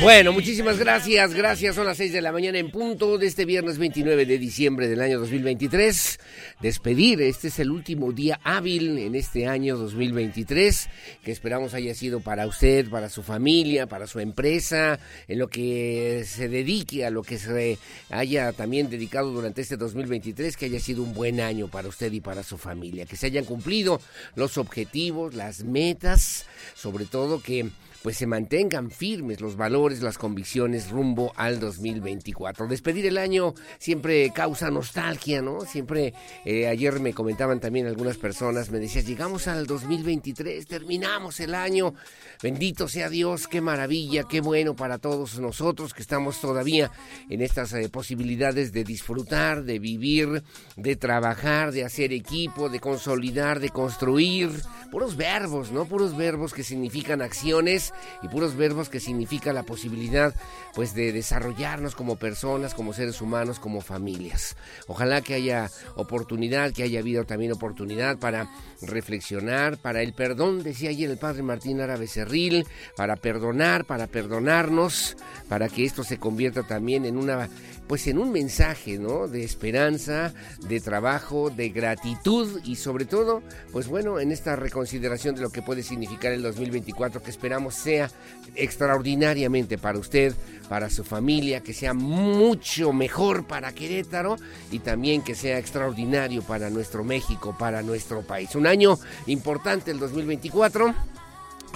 Bueno, muchísimas gracias, gracias. Son las 6 de la mañana en punto de este viernes 29 de diciembre del año 2023. Despedir, este es el último día hábil en este año 2023, que esperamos haya sido para usted, para su familia, para su empresa, en lo que se dedique, a lo que se haya también dedicado durante este 2023, que haya sido un buen año para usted y para su familia, que se hayan cumplido los objetivos, las metas, sobre todo que pues se mantengan firmes los valores, las convicciones rumbo al 2024. Despedir el año siempre causa nostalgia, ¿no? Siempre, eh, ayer me comentaban también algunas personas, me decían, llegamos al 2023, terminamos el año, bendito sea Dios, qué maravilla, qué bueno para todos nosotros que estamos todavía en estas eh, posibilidades de disfrutar, de vivir, de trabajar, de hacer equipo, de consolidar, de construir, puros verbos, ¿no? Puros verbos que significan acciones y puros verbos que significa la posibilidad pues de desarrollarnos como personas, como seres humanos, como familias. Ojalá que haya oportunidad, que haya habido también oportunidad para reflexionar, para el perdón, decía ayer el padre Martín Árabe Cerril, para perdonar, para perdonarnos, para que esto se convierta también en una pues en un mensaje, ¿no? De esperanza, de trabajo, de gratitud y sobre todo, pues bueno, en esta reconsideración de lo que puede significar el 2024 que esperamos sea extraordinariamente para usted, para su familia, que sea mucho mejor para Querétaro y también que sea extraordinario para nuestro México, para nuestro país. Un año importante el 2024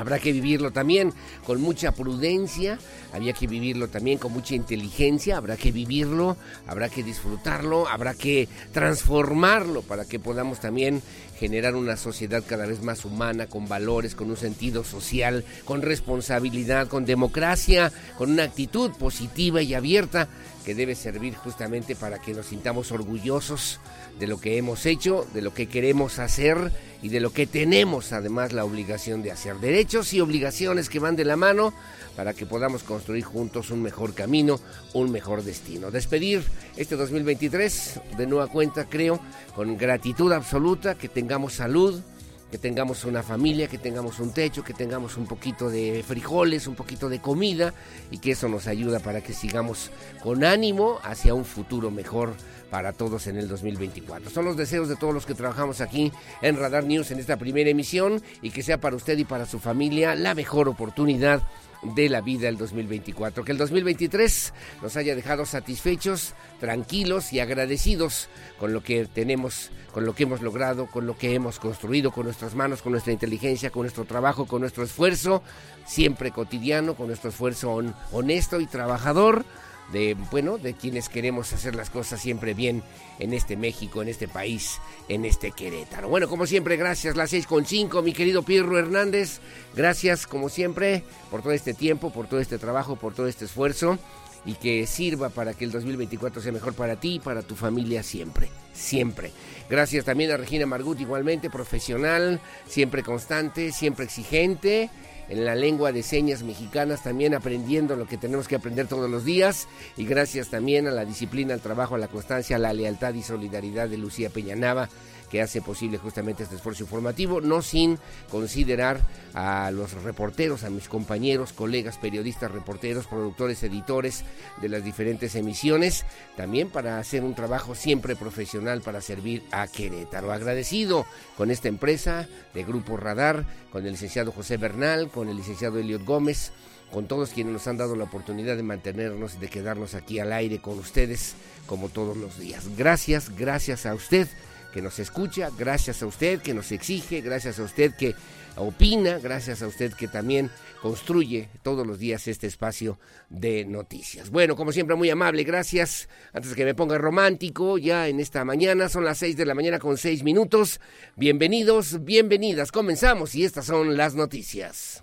Habrá que vivirlo también con mucha prudencia, había que vivirlo también con mucha inteligencia, habrá que vivirlo, habrá que disfrutarlo, habrá que transformarlo para que podamos también generar una sociedad cada vez más humana, con valores, con un sentido social, con responsabilidad, con democracia, con una actitud positiva y abierta que debe servir justamente para que nos sintamos orgullosos de lo que hemos hecho, de lo que queremos hacer y de lo que tenemos además la obligación de hacer. Derechos y obligaciones que van de la mano para que podamos construir juntos un mejor camino, un mejor destino. Despedir este 2023 de nueva cuenta, creo, con gratitud absoluta, que tengamos salud, que tengamos una familia, que tengamos un techo, que tengamos un poquito de frijoles, un poquito de comida y que eso nos ayuda para que sigamos con ánimo hacia un futuro mejor para todos en el 2024. Son los deseos de todos los que trabajamos aquí en Radar News en esta primera emisión y que sea para usted y para su familia la mejor oportunidad de la vida el 2024. Que el 2023 nos haya dejado satisfechos, tranquilos y agradecidos con lo que tenemos, con lo que hemos logrado, con lo que hemos construido con nuestras manos, con nuestra inteligencia, con nuestro trabajo, con nuestro esfuerzo, siempre cotidiano, con nuestro esfuerzo honesto y trabajador de bueno, de quienes queremos hacer las cosas siempre bien en este México, en este país, en este Querétaro. Bueno, como siempre, gracias, las seis con cinco, mi querido Pirro Hernández, gracias como siempre por todo este tiempo, por todo este trabajo, por todo este esfuerzo y que sirva para que el 2024 sea mejor para ti y para tu familia siempre, siempre. Gracias también a Regina Margut, igualmente profesional, siempre constante, siempre exigente en la lengua de señas mexicanas, también aprendiendo lo que tenemos que aprender todos los días. Y gracias también a la disciplina, al trabajo, a la constancia, a la lealtad y solidaridad de Lucía Peñanava que hace posible justamente este esfuerzo informativo, no sin considerar a los reporteros, a mis compañeros, colegas, periodistas, reporteros, productores, editores de las diferentes emisiones, también para hacer un trabajo siempre profesional para servir a Querétaro. Agradecido con esta empresa de Grupo Radar, con el licenciado José Bernal, con el licenciado Eliot Gómez, con todos quienes nos han dado la oportunidad de mantenernos y de quedarnos aquí al aire con ustedes como todos los días. Gracias, gracias a usted que nos escucha, gracias a usted que nos exige, gracias a usted que opina, gracias a usted que también construye todos los días este espacio de noticias. Bueno, como siempre, muy amable, gracias. Antes que me ponga romántico, ya en esta mañana, son las seis de la mañana con seis minutos. Bienvenidos, bienvenidas, comenzamos y estas son las noticias.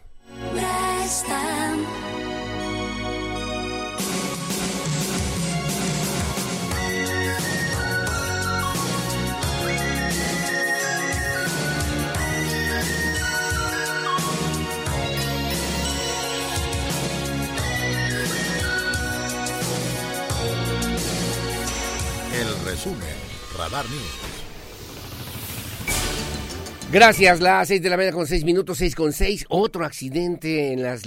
Gracias, las seis de la mañana con seis minutos, seis con seis. Otro accidente en las,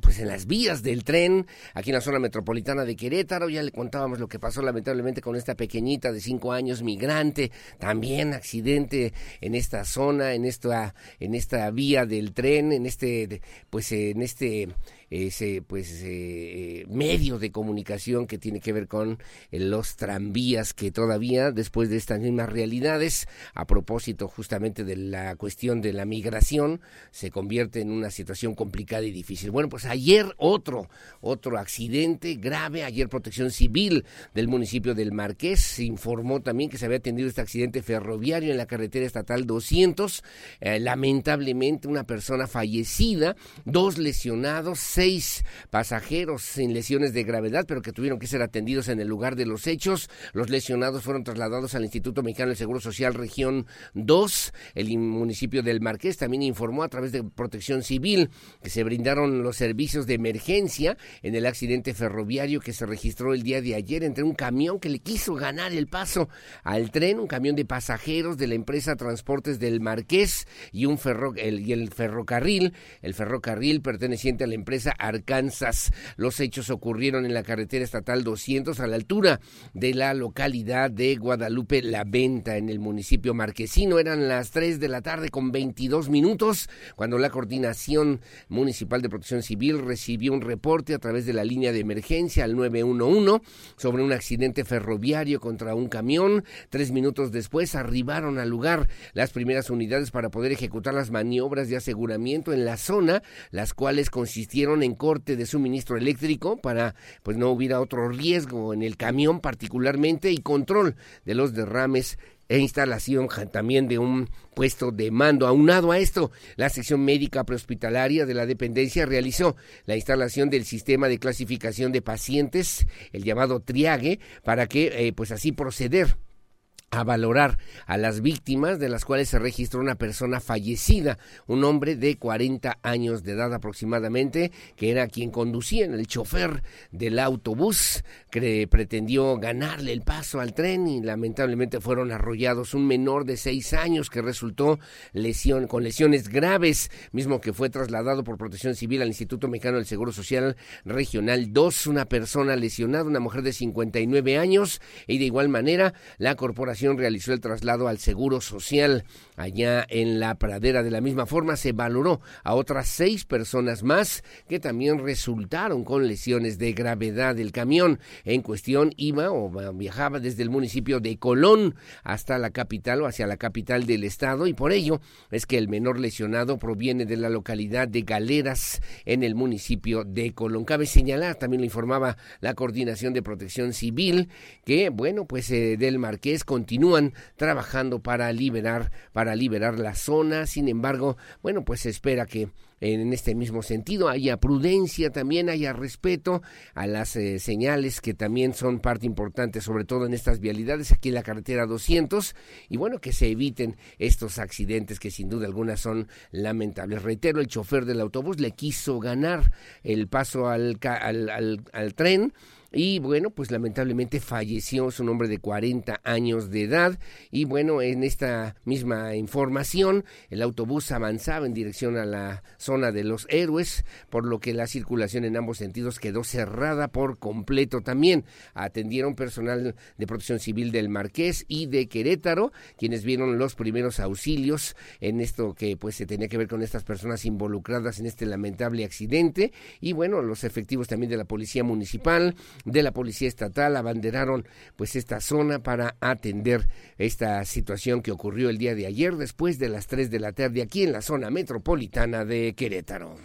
pues en las vías del tren, aquí en la zona metropolitana de Querétaro. Ya le contábamos lo que pasó lamentablemente con esta pequeñita de cinco años, migrante. También accidente en esta zona, en esta, en esta vía del tren, en este, pues en este ese pues eh, medio de comunicación que tiene que ver con eh, los tranvías que todavía después de estas mismas realidades a propósito justamente de la cuestión de la migración se convierte en una situación complicada y difícil. Bueno, pues ayer otro otro accidente grave, ayer Protección Civil del municipio del Marqués informó también que se había atendido este accidente ferroviario en la carretera estatal 200, eh, lamentablemente una persona fallecida, dos lesionados, seis pasajeros sin lesiones de gravedad, pero que tuvieron que ser atendidos en el lugar de los hechos. Los lesionados fueron trasladados al Instituto Mexicano del Seguro Social Región 2. El municipio del Marqués también informó a través de Protección Civil que se brindaron los servicios de emergencia en el accidente ferroviario que se registró el día de ayer entre un camión que le quiso ganar el paso al tren, un camión de pasajeros de la empresa Transportes del Marqués y un ferro, y el ferrocarril, el ferrocarril perteneciente a la empresa Arkansas. Los hechos ocurrieron en la carretera estatal 200 a la altura de la localidad de Guadalupe La Venta en el municipio marquesino. Eran las 3 de la tarde con 22 minutos cuando la Coordinación Municipal de Protección Civil recibió un reporte a través de la línea de emergencia al 911 sobre un accidente ferroviario contra un camión. Tres minutos después arribaron al lugar las primeras unidades para poder ejecutar las maniobras de aseguramiento en la zona, las cuales consistieron en corte de suministro eléctrico para pues no hubiera otro riesgo en el camión particularmente y control de los derrames e instalación también de un puesto de mando. Aunado a esto, la sección médica prehospitalaria de la dependencia realizó la instalación del sistema de clasificación de pacientes, el llamado triague, para que eh, pues así proceder a valorar a las víctimas, de las cuales se registró una persona fallecida, un hombre de 40 años de edad aproximadamente, que era quien conducía, el chofer del autobús, que pretendió ganarle el paso al tren y lamentablemente fueron arrollados un menor de 6 años que resultó lesión, con lesiones graves, mismo que fue trasladado por protección civil al Instituto Mexicano del Seguro Social Regional. 2, una persona lesionada, una mujer de 59 años, y de igual manera la corporación realizó el traslado al Seguro Social allá en la pradera. De la misma forma, se valoró a otras seis personas más que también resultaron con lesiones de gravedad. El camión en cuestión iba o viajaba desde el municipio de Colón hasta la capital o hacia la capital del estado y por ello es que el menor lesionado proviene de la localidad de Galeras en el municipio de Colón. Cabe señalar, también lo informaba la Coordinación de Protección Civil, que bueno, pues eh, del Marqués continúan trabajando para liberar, para liberar la zona. Sin embargo, bueno, pues se espera que en este mismo sentido haya prudencia, también haya respeto a las eh, señales que también son parte importante, sobre todo en estas vialidades, aquí en la carretera 200, y bueno, que se eviten estos accidentes que sin duda alguna son lamentables. Reitero, el chofer del autobús le quiso ganar el paso al, al, al tren y bueno, pues lamentablemente falleció su hombre de 40 años de edad y bueno, en esta misma información el autobús avanzaba en dirección a la zona de los héroes, por lo que la circulación en ambos sentidos quedó cerrada por completo también. Atendieron personal de protección civil del Marqués y de Querétaro, quienes vieron los primeros auxilios en esto que pues se tenía que ver con estas personas involucradas en este lamentable accidente y bueno, los efectivos también de la policía municipal de la Policía Estatal abanderaron pues esta zona para atender esta situación que ocurrió el día de ayer después de las 3 de la tarde aquí en la zona metropolitana de Querétaro.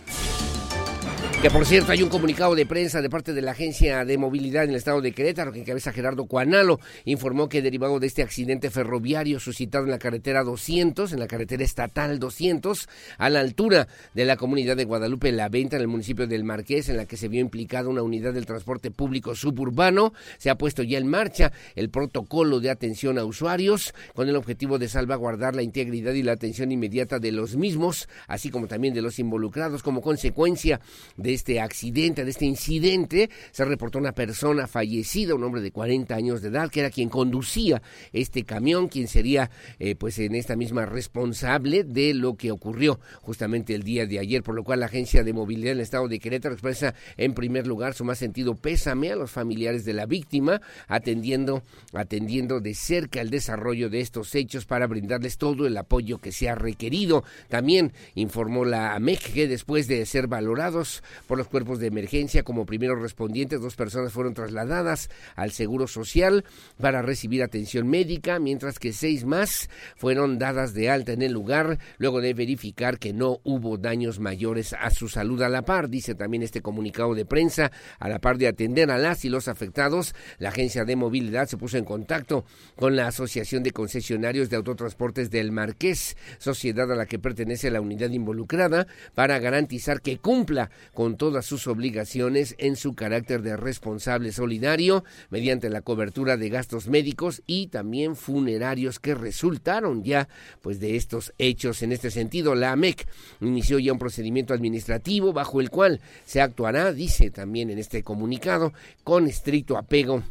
Que por cierto, hay un comunicado de prensa de parte de la Agencia de Movilidad en el estado de Querétaro que encabeza Gerardo Cuanalo. Informó que derivado de este accidente ferroviario suscitado en la carretera 200, en la carretera estatal 200, a la altura de la comunidad de Guadalupe La Venta, en el municipio del Marqués, en la que se vio implicada una unidad del transporte público suburbano, se ha puesto ya en marcha el protocolo de atención a usuarios con el objetivo de salvaguardar la integridad y la atención inmediata de los mismos, así como también de los involucrados como consecuencia de este accidente, de este incidente, se reportó una persona fallecida, un hombre de 40 años de edad, que era quien conducía este camión, quien sería eh, pues en esta misma responsable de lo que ocurrió justamente el día de ayer, por lo cual la Agencia de Movilidad del Estado de Querétaro expresa en primer lugar su más sentido pésame a los familiares de la víctima, atendiendo, atendiendo de cerca el desarrollo de estos hechos para brindarles todo el apoyo que se ha requerido. También informó la AMEC que después de ser valorados por los cuerpos de emergencia. Como primeros respondientes, dos personas fueron trasladadas al Seguro Social para recibir atención médica, mientras que seis más fueron dadas de alta en el lugar luego de verificar que no hubo daños mayores a su salud a la par, dice también este comunicado de prensa, a la par de atender a las y los afectados, la agencia de movilidad se puso en contacto con la Asociación de Concesionarios de Autotransportes del Marqués, sociedad a la que pertenece la unidad involucrada, para garantizar que cumpla con todas sus obligaciones en su carácter de responsable solidario mediante la cobertura de gastos médicos y también funerarios que resultaron ya pues de estos hechos. En este sentido, la AMEC inició ya un procedimiento administrativo bajo el cual se actuará, dice también en este comunicado, con estricto apego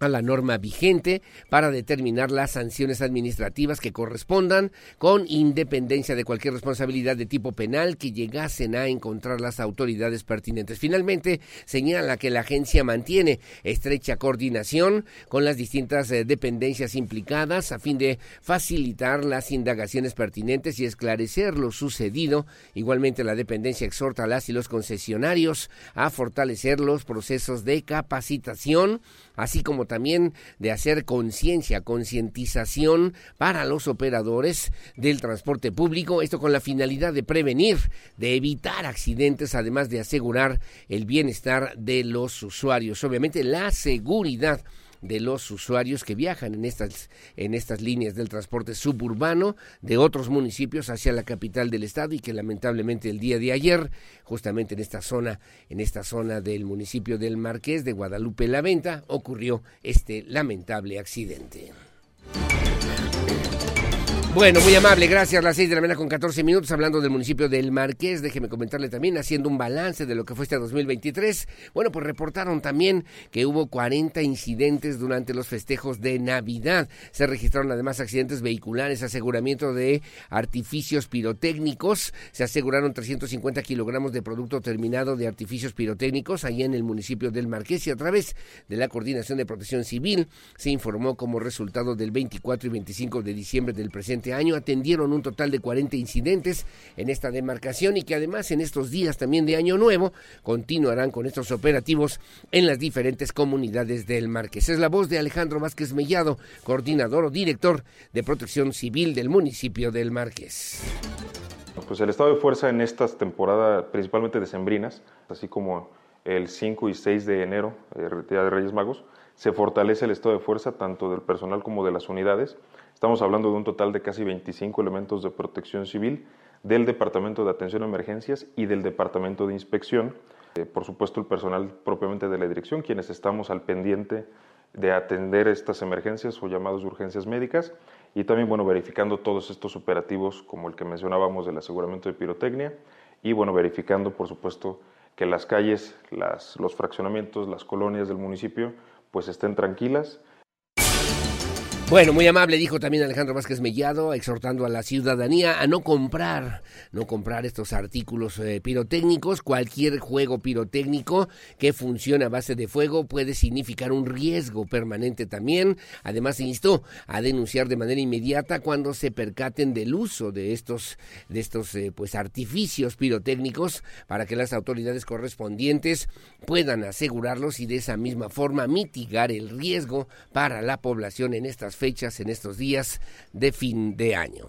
a la norma vigente para determinar las sanciones administrativas que correspondan con independencia de cualquier responsabilidad de tipo penal que llegasen a encontrar las autoridades pertinentes. Finalmente, señala que la agencia mantiene estrecha coordinación con las distintas eh, dependencias implicadas a fin de facilitar las indagaciones pertinentes y esclarecer lo sucedido. Igualmente, la dependencia exhorta a las y los concesionarios a fortalecer los procesos de capacitación así como también de hacer conciencia, concientización para los operadores del transporte público, esto con la finalidad de prevenir, de evitar accidentes, además de asegurar el bienestar de los usuarios. Obviamente la seguridad de los usuarios que viajan en estas, en estas líneas del transporte suburbano de otros municipios hacia la capital del estado y que lamentablemente el día de ayer, justamente en esta zona, en esta zona del municipio del Marqués de Guadalupe la Venta, ocurrió este lamentable accidente. Bueno, muy amable, gracias. Las seis de la mañana con 14 minutos, hablando del municipio del Marqués. Déjeme comentarle también, haciendo un balance de lo que fue este 2023. Bueno, pues reportaron también que hubo 40 incidentes durante los festejos de Navidad. Se registraron además accidentes vehiculares, aseguramiento de artificios pirotécnicos. Se aseguraron 350 kilogramos de producto terminado de artificios pirotécnicos allá en el municipio del Marqués y a través de la Coordinación de Protección Civil se informó como resultado del 24 y 25 de diciembre del presente este año atendieron un total de 40 incidentes en esta demarcación y que además en estos días también de Año Nuevo continuarán con estos operativos en las diferentes comunidades del Marqués. Es la voz de Alejandro Vázquez Mellado, coordinador o director de Protección Civil del municipio del Marqués. Pues el estado de fuerza en estas temporadas, principalmente decembrinas, así como el 5 y 6 de enero, eh, Día de Reyes Magos, se fortalece el estado de fuerza tanto del personal como de las unidades Estamos hablando de un total de casi 25 elementos de protección civil del Departamento de Atención a Emergencias y del Departamento de Inspección. Eh, por supuesto, el personal propiamente de la dirección, quienes estamos al pendiente de atender estas emergencias o llamados de urgencias médicas y también, bueno, verificando todos estos operativos como el que mencionábamos del aseguramiento de pirotecnia y, bueno, verificando, por supuesto, que las calles, las, los fraccionamientos, las colonias del municipio, pues estén tranquilas Bueno, muy amable, dijo también Alejandro Vázquez Mellado, exhortando a la ciudadanía a no comprar, no comprar estos artículos eh, pirotécnicos. Cualquier juego pirotécnico que funcione a base de fuego puede significar un riesgo permanente también. Además, instó a denunciar de manera inmediata cuando se percaten del uso de estos, de estos eh, pues artificios pirotécnicos para que las autoridades correspondientes puedan asegurarlos y de esa misma forma mitigar el riesgo para la población en estas fechas, en estos días de fin de año.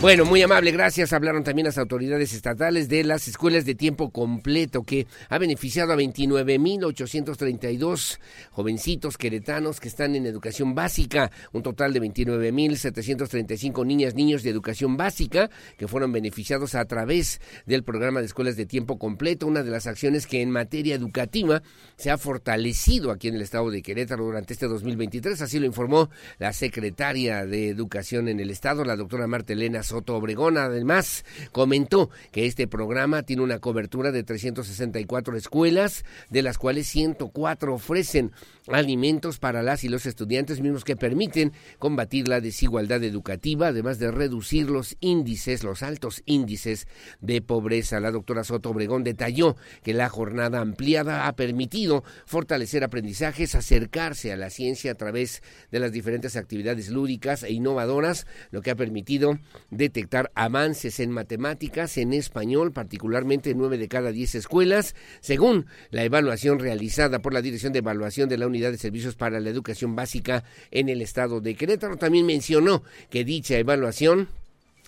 Bueno, muy amable, gracias. Hablaron también las autoridades estatales de las escuelas de tiempo completo que ha beneficiado a 29.832 jovencitos queretanos que están en educación básica, un total de 29.735 niñas, niños de educación básica que fueron beneficiados a través del programa de escuelas de tiempo completo, una de las acciones que en materia educativa se ha fortalecido aquí en el estado de Querétaro durante este 2023, así lo informó la secretaria de Educación en el estado, la doctora Marta Elena Soto Obregón. Además, comentó que este programa tiene una cobertura de 364 escuelas, de las cuales 104 ofrecen alimentos para las y los estudiantes mismos que permiten combatir la desigualdad educativa, además de reducir los índices, los altos índices de pobreza. La doctora Soto Obregón detalló que la jornada ampliada ha permitido fortalecer aprendizajes, acercarse a la ciencia a través de las diferentes actividades lúdicas e innovadoras, lo que ha permitido detectar avances en matemáticas, en español, particularmente en nueve de cada diez escuelas, según la evaluación realizada por la Dirección de Evaluación de la Unidad de Servicios para la Educación Básica en el estado de Querétaro. También mencionó que dicha evaluación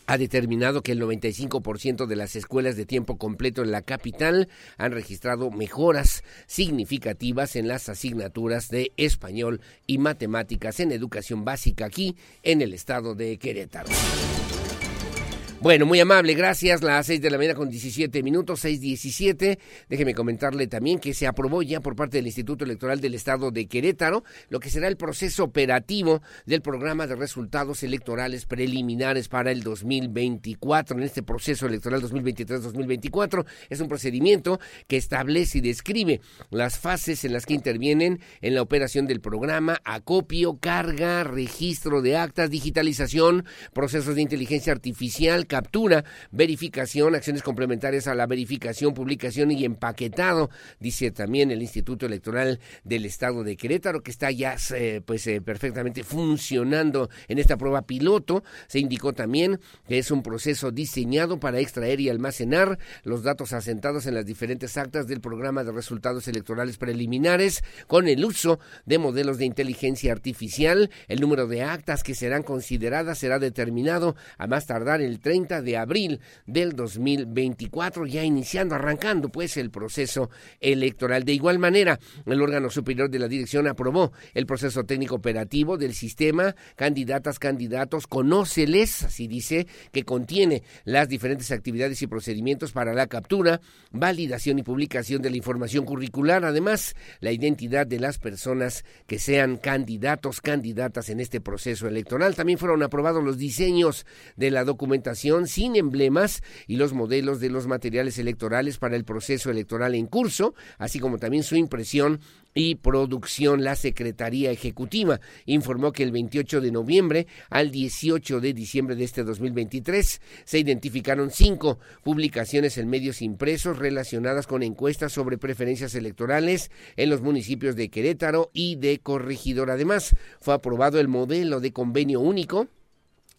ha determinado que el 95% de las escuelas de tiempo completo en la capital han registrado mejoras significativas en las asignaturas de español y matemáticas en educación básica aquí en el estado de Querétaro. Bueno, muy amable, gracias. Las seis de la mañana con 17 minutos, seis diecisiete. Déjeme comentarle también que se aprobó ya por parte del Instituto Electoral del Estado de Querétaro lo que será el proceso operativo del programa de resultados electorales preliminares para el 2024. En este proceso electoral 2023-2024 es un procedimiento que establece y describe las fases en las que intervienen en la operación del programa, acopio, carga, registro de actas, digitalización, procesos de inteligencia artificial, captura, verificación, acciones complementarias a la verificación, publicación y empaquetado, dice también el Instituto Electoral del Estado de Querétaro, que está ya eh, pues eh, perfectamente funcionando en esta prueba piloto. Se indicó también que es un proceso diseñado para extraer y almacenar los datos asentados en las diferentes actas del programa de resultados electorales preliminares con el uso de modelos de inteligencia artificial. El número de actas que serán consideradas será determinado a más tardar el 30 de abril del 2024, ya iniciando, arrancando pues el proceso electoral. De igual manera, el órgano superior de la dirección aprobó el proceso técnico operativo del sistema, candidatas, candidatos, conóceles, así dice, que contiene las diferentes actividades y procedimientos para la captura, validación y publicación de la información curricular, además la identidad de las personas que sean candidatos, candidatas en este proceso electoral. También fueron aprobados los diseños de la documentación sin emblemas y los modelos de los materiales electorales para el proceso electoral en curso, así como también su impresión y producción. La Secretaría Ejecutiva informó que el 28 de noviembre al 18 de diciembre de este 2023 se identificaron cinco publicaciones en medios impresos relacionadas con encuestas sobre preferencias electorales en los municipios de Querétaro y de Corregidor. Además, fue aprobado el modelo de convenio único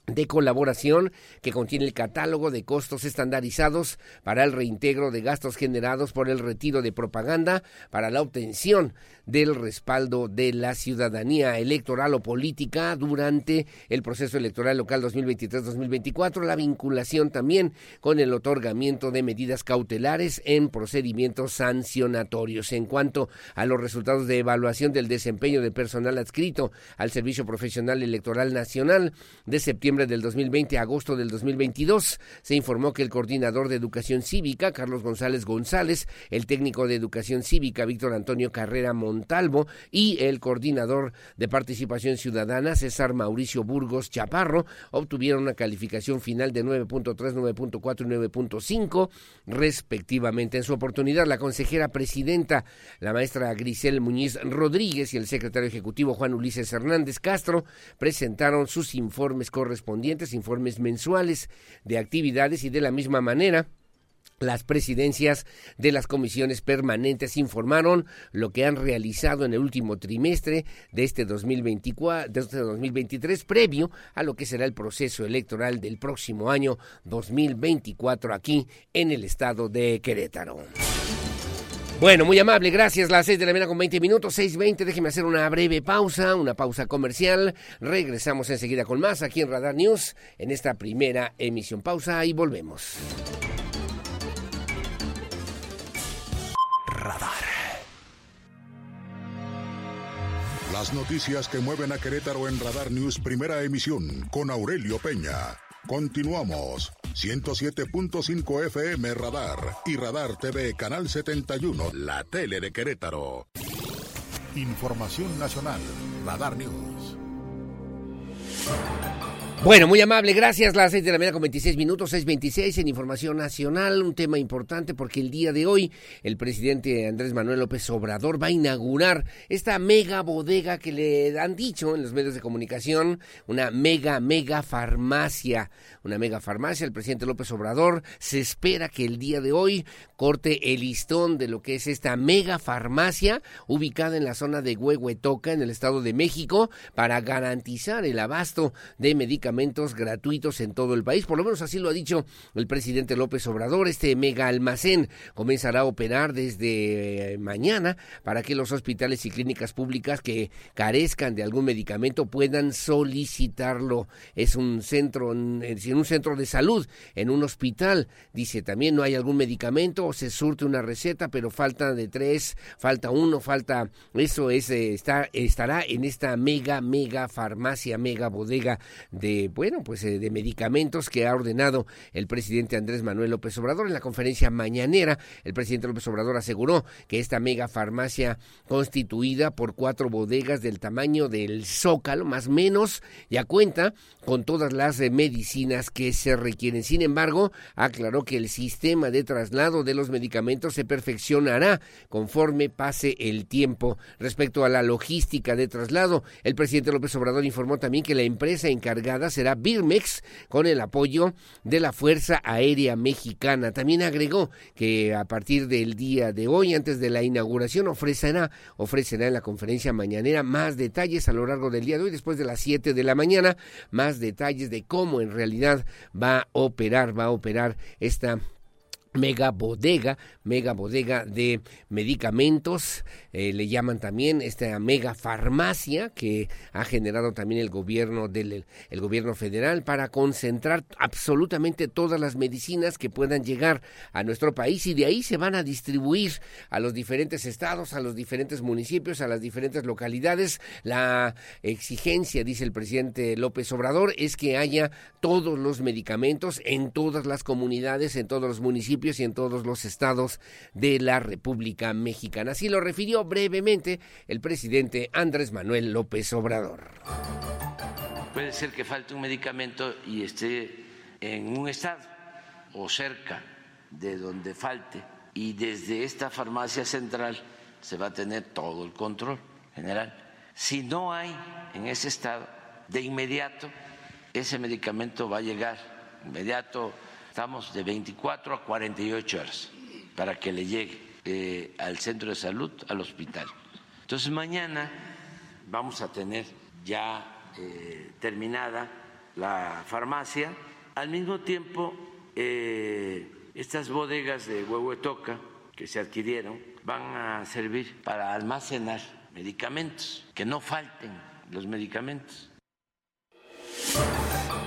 de colaboración que contiene el catálogo de costos estandarizados para el reintegro de gastos generados por el retiro de propaganda para la obtención del respaldo de la ciudadanía electoral o política durante el proceso electoral local 2023-2024, la vinculación también con el otorgamiento de medidas cautelares en procedimientos sancionatorios. En cuanto a los resultados de evaluación del desempeño de personal adscrito al Servicio Profesional Electoral Nacional de septiembre diciembre del 2020 a agosto del 2022. Se informó que el coordinador de Educación Cívica, Carlos González González, el técnico de Educación Cívica, Víctor Antonio Carrera Montalvo, y el coordinador de Participación Ciudadana, César Mauricio Burgos Chaparro, obtuvieron una calificación final de 9.3, 9.4 y 9.5, respectivamente. En su oportunidad, la consejera presidenta, la maestra Grisel Muñiz Rodríguez y el secretario ejecutivo Juan Ulises Hernández Castro presentaron sus informes correspondientes, informes mensuales de actividades y de la misma manera las presidencias de las comisiones permanentes informaron lo que han realizado en el último trimestre de este, 2024, de este 2023, previo a lo que será el proceso electoral del próximo año 2024 aquí en el estado de Querétaro. Bueno, muy amable, gracias. Las seis de la mañana con 20 minutos, 6.20. Déjeme hacer una breve pausa, una pausa comercial. Regresamos enseguida con más aquí en Radar News en esta primera emisión. Pausa y volvemos. Radar. Las noticias que mueven a Querétaro en Radar News, primera emisión, con Aurelio Peña. Continuamos. 107.5 FM Radar y Radar TV Canal 71, la tele de Querétaro. Información nacional, Radar News. Bueno, muy amable, gracias. Las seis de la mañana con 26 minutos, 6.26 en Información Nacional. Un tema importante porque el día de hoy el presidente Andrés Manuel López Obrador va a inaugurar esta mega bodega que le han dicho en los medios de comunicación, una mega, mega farmacia. Una mega farmacia. El presidente López Obrador se espera que el día de hoy corte el listón de lo que es esta mega farmacia ubicada en la zona de Huehuetoca, en el Estado de México, para garantizar el abasto de medicamentos gratuitos en todo el país. Por lo menos así lo ha dicho el presidente López Obrador. Este mega almacén comenzará a operar desde eh, mañana para que los hospitales y clínicas públicas que carezcan de algún medicamento puedan solicitarlo. Es un centro, en un centro de salud, en un hospital. Dice también no hay algún medicamento o se surte una receta, pero falta de tres, falta uno, falta eso es eh, está estará en esta mega mega farmacia, mega bodega de bueno, pues eh, de medicamentos que ha ordenado el presidente Andrés Manuel López Obrador. En la conferencia mañanera, el presidente López Obrador aseguró que esta mega farmacia constituida por cuatro bodegas del tamaño del Zócalo, más o menos, ya cuenta con todas las eh, medicinas que se requieren. Sin embargo, aclaró que el sistema de traslado de los medicamentos se perfeccionará conforme pase el tiempo. Respecto a la logística de traslado, el presidente López Obrador informó también que la empresa encargada será Birmex con el apoyo de la Fuerza Aérea Mexicana. También agregó que a partir del día de hoy, antes de la inauguración, ofrecerá, ofrecerá en la conferencia mañanera más detalles a lo largo del día de hoy, después de las 7 de la mañana, más detalles de cómo en realidad va a operar, va a operar esta mega bodega, mega bodega de medicamentos, eh, le llaman también esta mega farmacia que ha generado también el gobierno del el gobierno federal para concentrar absolutamente todas las medicinas que puedan llegar a nuestro país y de ahí se van a distribuir a los diferentes estados, a los diferentes municipios, a las diferentes localidades. La exigencia, dice el presidente López Obrador, es que haya todos los medicamentos en todas las comunidades, en todos los municipios y en todos los estados de la República Mexicana. Así lo refirió brevemente el presidente Andrés Manuel López Obrador. Puede ser que falte un medicamento y esté en un estado o cerca de donde falte y desde esta farmacia central se va a tener todo el control general. Si no hay en ese estado, de inmediato ese medicamento va a llegar inmediato Estamos de 24 a 48 horas para que le llegue eh, al centro de salud, al hospital. Entonces mañana vamos a tener ya eh, terminada la farmacia. Al mismo tiempo, eh, estas bodegas de Huehuetoca que se adquirieron van a servir para almacenar medicamentos, que no falten los medicamentos.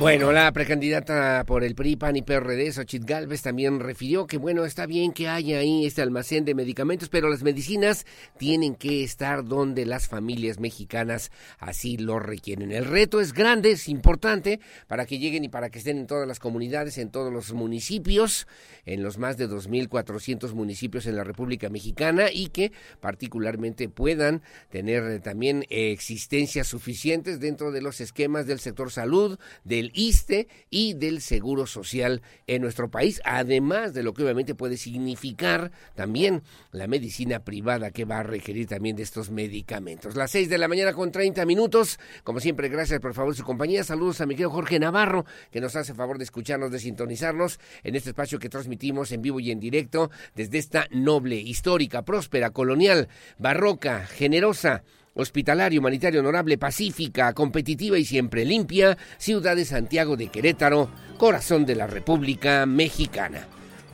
Bueno, la precandidata por el PRI, PAN y PRD, Xochitl Galvez, también refirió que, bueno, está bien que haya ahí este almacén de medicamentos, pero las medicinas tienen que estar donde las familias mexicanas así lo requieren. El reto es grande, es importante para que lleguen y para que estén en todas las comunidades, en todos los municipios, en los más de 2.400 municipios en la República Mexicana y que particularmente puedan tener también existencias suficientes dentro de los esquemas del sector salud, del ISTE y del Seguro Social en nuestro país, además de lo que obviamente puede significar también la medicina privada que va a requerir también de estos medicamentos. Las seis de la mañana con 30 minutos, como siempre, gracias por favor su compañía. Saludos a mi querido Jorge Navarro, que nos hace favor de escucharnos, de sintonizarnos en este espacio que transmitimos en vivo y en directo desde esta noble, histórica, próspera, colonial, barroca, generosa, hospitalaria, humanitaria, honorable, pacífica, competitiva y siempre limpia, ciudad de Santiago de Querétaro, corazón de la República Mexicana.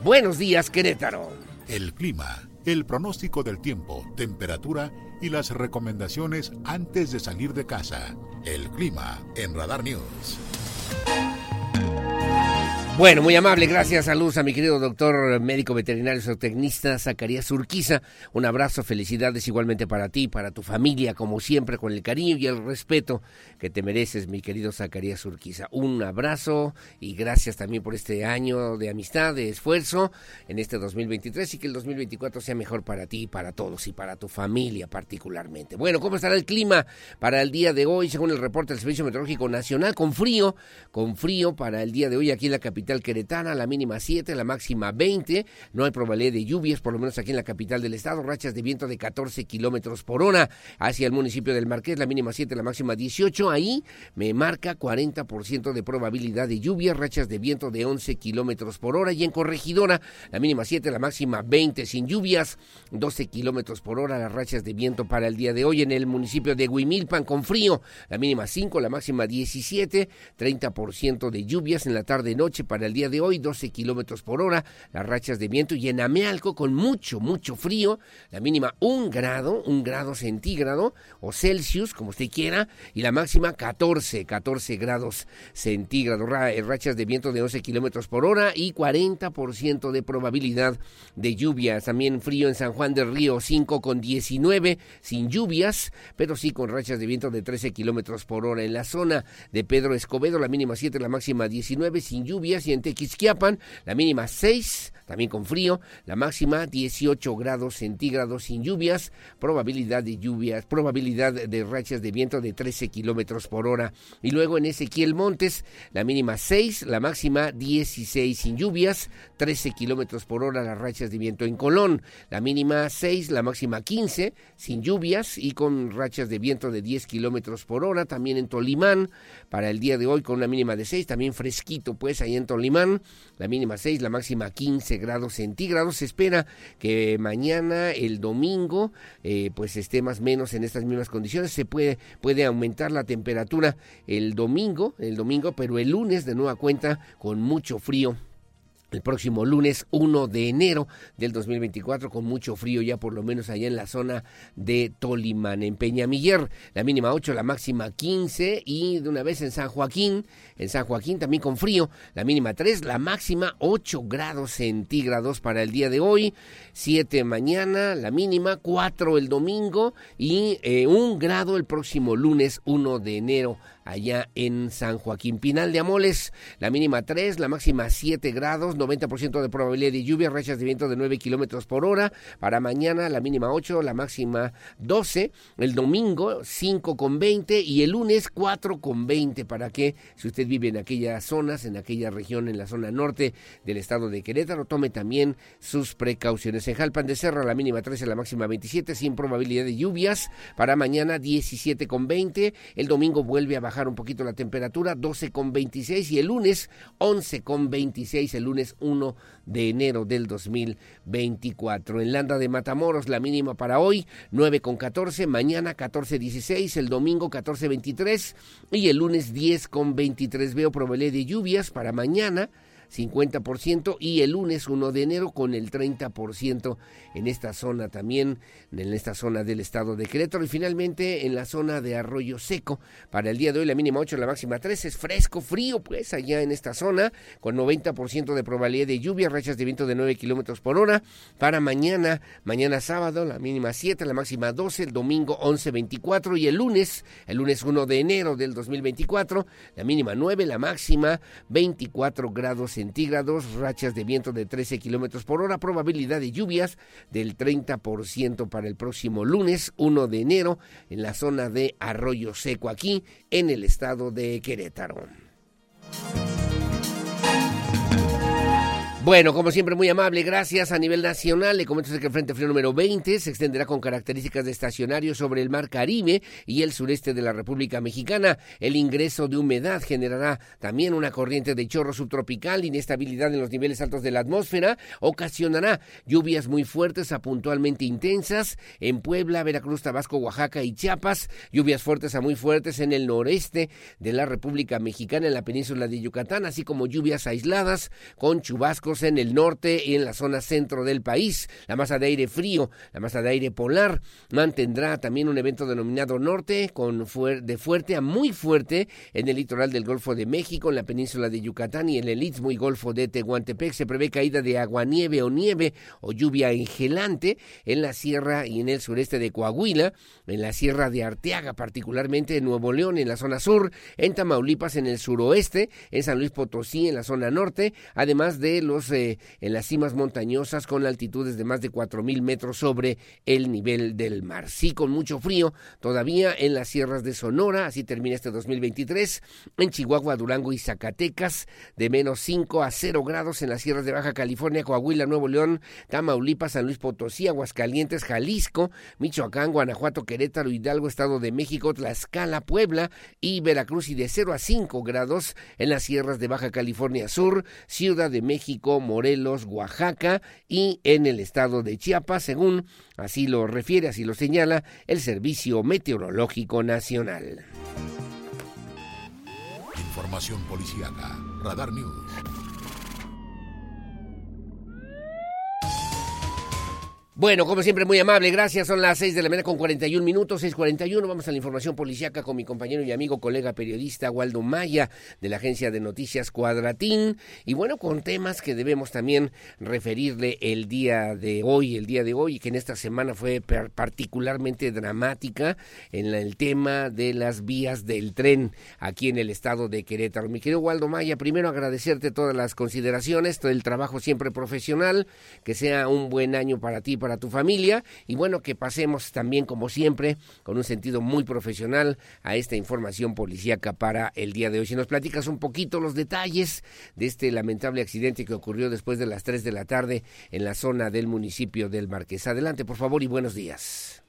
Buenos días, Querétaro. El clima, el pronóstico del tiempo, temperatura y las recomendaciones antes de salir de casa. El clima en Radar News. Bueno, muy amable, gracias, saludos a mi querido doctor médico veterinario zootecnista Zacarías Urquiza. Un abrazo, felicidades igualmente para ti, para tu familia, como siempre, con el cariño y el respeto que te mereces, mi querido Zacarías Urquiza. Un abrazo y gracias también por este año de amistad, de esfuerzo en este 2023 y que el 2024 sea mejor para ti, para todos y para tu familia particularmente. Bueno, ¿cómo estará el clima para el día de hoy? Según el reporte del Servicio Meteorológico Nacional, con frío, con frío para el día de hoy aquí en la capital queretana, la mínima 7, la máxima 20. No hay probabilidad de lluvias, por lo menos aquí en la capital del estado. Rachas de viento de 14 kilómetros por hora hacia el municipio del Marqués, la mínima 7, la máxima 18. Ahí me marca 40% de probabilidad de lluvia, rachas de viento de 11 kilómetros por hora. Y en Corregidora, la mínima 7, la máxima 20 sin lluvias, 12 kilómetros por hora las rachas de viento para el día de hoy. En el municipio de Huimilpan con frío, la mínima 5, la máxima 17, 30% de lluvias en la tarde-noche para el día de hoy, 12 kilómetros por hora, las rachas de viento y en Amealco con mucho, mucho frío, la mínima un grado, un grado centígrado o Celsius, como usted quiera, y la máxima 14, 14 grados centígrados, eh, rachas de viento de 11 kilómetros por hora y 40% de probabilidad de lluvias. También frío en San Juan del Río, 5 con 19, sin lluvias, pero sí con rachas de viento de 13 kilómetros por hora. En la zona de Pedro Escobedo, la mínima 7, la máxima 19, sin lluvias y en Tequisquiapan, la mínima 6, también con frío, la máxima 18 grados centígrados sin lluvias, probabilidad de lluvias, probabilidad de rachas de viento de 13 kilómetros por hora. Y luego en Ezequiel Montes, la mínima 6, la máxima 16 sin lluvias, 13 kilómetros por hora las rachas de viento. En Colón, la mínima 6, la máxima 15 sin lluvias y con rachas de viento de 10 kilómetros por hora. También en Tolimán, para el día de hoy con una mínima de 6, también fresquito pues ahí en Tolimán, la mínima 6, la máxima 15 grados centígrados. Se espera que mañana, el domingo, eh, pues esté más o menos en estas mismas condiciones. Se puede, puede aumentar la temperatura el domingo, el domingo, pero el lunes de nueva cuenta con mucho frío el próximo lunes 1 de enero del 2024 con mucho frío ya por lo menos allá en la zona de Tolimán. En Peñamiller la mínima 8, la máxima 15 y de una vez en San Joaquín, en San Joaquín también con frío, la mínima 3, la máxima 8 grados centígrados para el día de hoy, 7 mañana, la mínima 4 el domingo y eh, un grado el próximo lunes 1 de enero allá en San Joaquín. Pinal de Amoles, la mínima 3, la máxima 7 grados, 90% de probabilidad de lluvia, rachas de viento de 9 kilómetros por hora. Para mañana, la mínima 8, la máxima 12. El domingo, 5 con 20 y el lunes, 4 con 20. Para que, si usted vive en aquellas zonas, en aquella región, en la zona norte del estado de Querétaro, tome también sus precauciones. En Jalpan de Serra, la mínima 13, la máxima 27, sin probabilidad de lluvias. Para mañana, 17 con 20. El domingo vuelve a bajar un poquito la temperatura, 12 con 26 y el lunes 11 con 26, el lunes 1 de enero del 2024. En Landa de Matamoros la mínima para hoy 9 con 14, mañana 14 16, el domingo 14 23 y el lunes 10 con 23. Veo probabilidad de lluvias para mañana 50% y el lunes 1 de enero con el 30% en esta zona también, en esta zona del estado de Querétaro y finalmente en la zona de Arroyo Seco. Para el día de hoy la mínima 8, la máxima 3 es fresco, frío pues allá en esta zona con 90% de probabilidad de lluvia, rachas de viento de 9 kilómetros por hora. Para mañana, mañana sábado la mínima 7, la máxima 12, el domingo 11, 24 y el lunes, el lunes 1 de enero del 2024, la mínima 9, la máxima 24 grados centígrados, rachas de viento de 13 kilómetros por hora, probabilidad de lluvias del 30% para el próximo lunes 1 de enero en la zona de Arroyo Seco, aquí en el estado de Querétaro. Bueno, como siempre, muy amable, gracias. A nivel nacional, le comento que el Frente Frío número 20 se extenderá con características de estacionario sobre el mar Caribe y el sureste de la República Mexicana. El ingreso de humedad generará también una corriente de chorro subtropical, inestabilidad en los niveles altos de la atmósfera, ocasionará lluvias muy fuertes a puntualmente intensas en Puebla, Veracruz, Tabasco, Oaxaca y Chiapas, lluvias fuertes a muy fuertes en el noreste de la República Mexicana, en la península de Yucatán, así como lluvias aisladas con chubascos en el norte y en la zona centro del país. La masa de aire frío, la masa de aire polar, mantendrá también un evento denominado norte, con de fuerte a muy fuerte en el litoral del Golfo de México, en la península de Yucatán y en el Istmo y Golfo de Tehuantepec. Se prevé caída de aguanieve o nieve o lluvia engelante en la sierra y en el sureste de Coahuila, en la sierra de Arteaga, particularmente en Nuevo León, en la zona sur, en Tamaulipas, en el suroeste, en San Luis Potosí, en la zona norte, además de los en las cimas montañosas con altitudes de más de 4.000 metros sobre el nivel del mar. Sí, con mucho frío todavía en las sierras de Sonora, así termina este 2023, en Chihuahua, Durango y Zacatecas, de menos 5 a 0 grados en las sierras de Baja California, Coahuila, Nuevo León, Tamaulipas, San Luis Potosí, Aguascalientes, Jalisco, Michoacán, Guanajuato, Querétaro, Hidalgo, Estado de México, Tlaxcala, Puebla y Veracruz y de 0 a 5 grados en las sierras de Baja California Sur, Ciudad de México, Morelos, Oaxaca y en el estado de Chiapas, según así lo refiere, así lo señala el Servicio Meteorológico Nacional. Información policíaca, Radar News. Bueno, como siempre, muy amable, gracias. Son las 6 de la mañana con 41 minutos, 6.41. Vamos a la información policiaca con mi compañero y amigo, colega periodista Waldo Maya, de la agencia de noticias Cuadratín. Y bueno, con temas que debemos también referirle el día de hoy, el día de hoy, que en esta semana fue particularmente dramática en el tema de las vías del tren aquí en el estado de Querétaro. Mi querido Waldo Maya, primero agradecerte todas las consideraciones, todo el trabajo siempre profesional, que sea un buen año para ti, para a tu familia y bueno, que pasemos también como siempre con un sentido muy profesional a esta información policíaca para el día de hoy. Si nos platicas un poquito los detalles de este lamentable accidente que ocurrió después de las 3 de la tarde en la zona del municipio del Marqués. Adelante, por favor, y buenos días.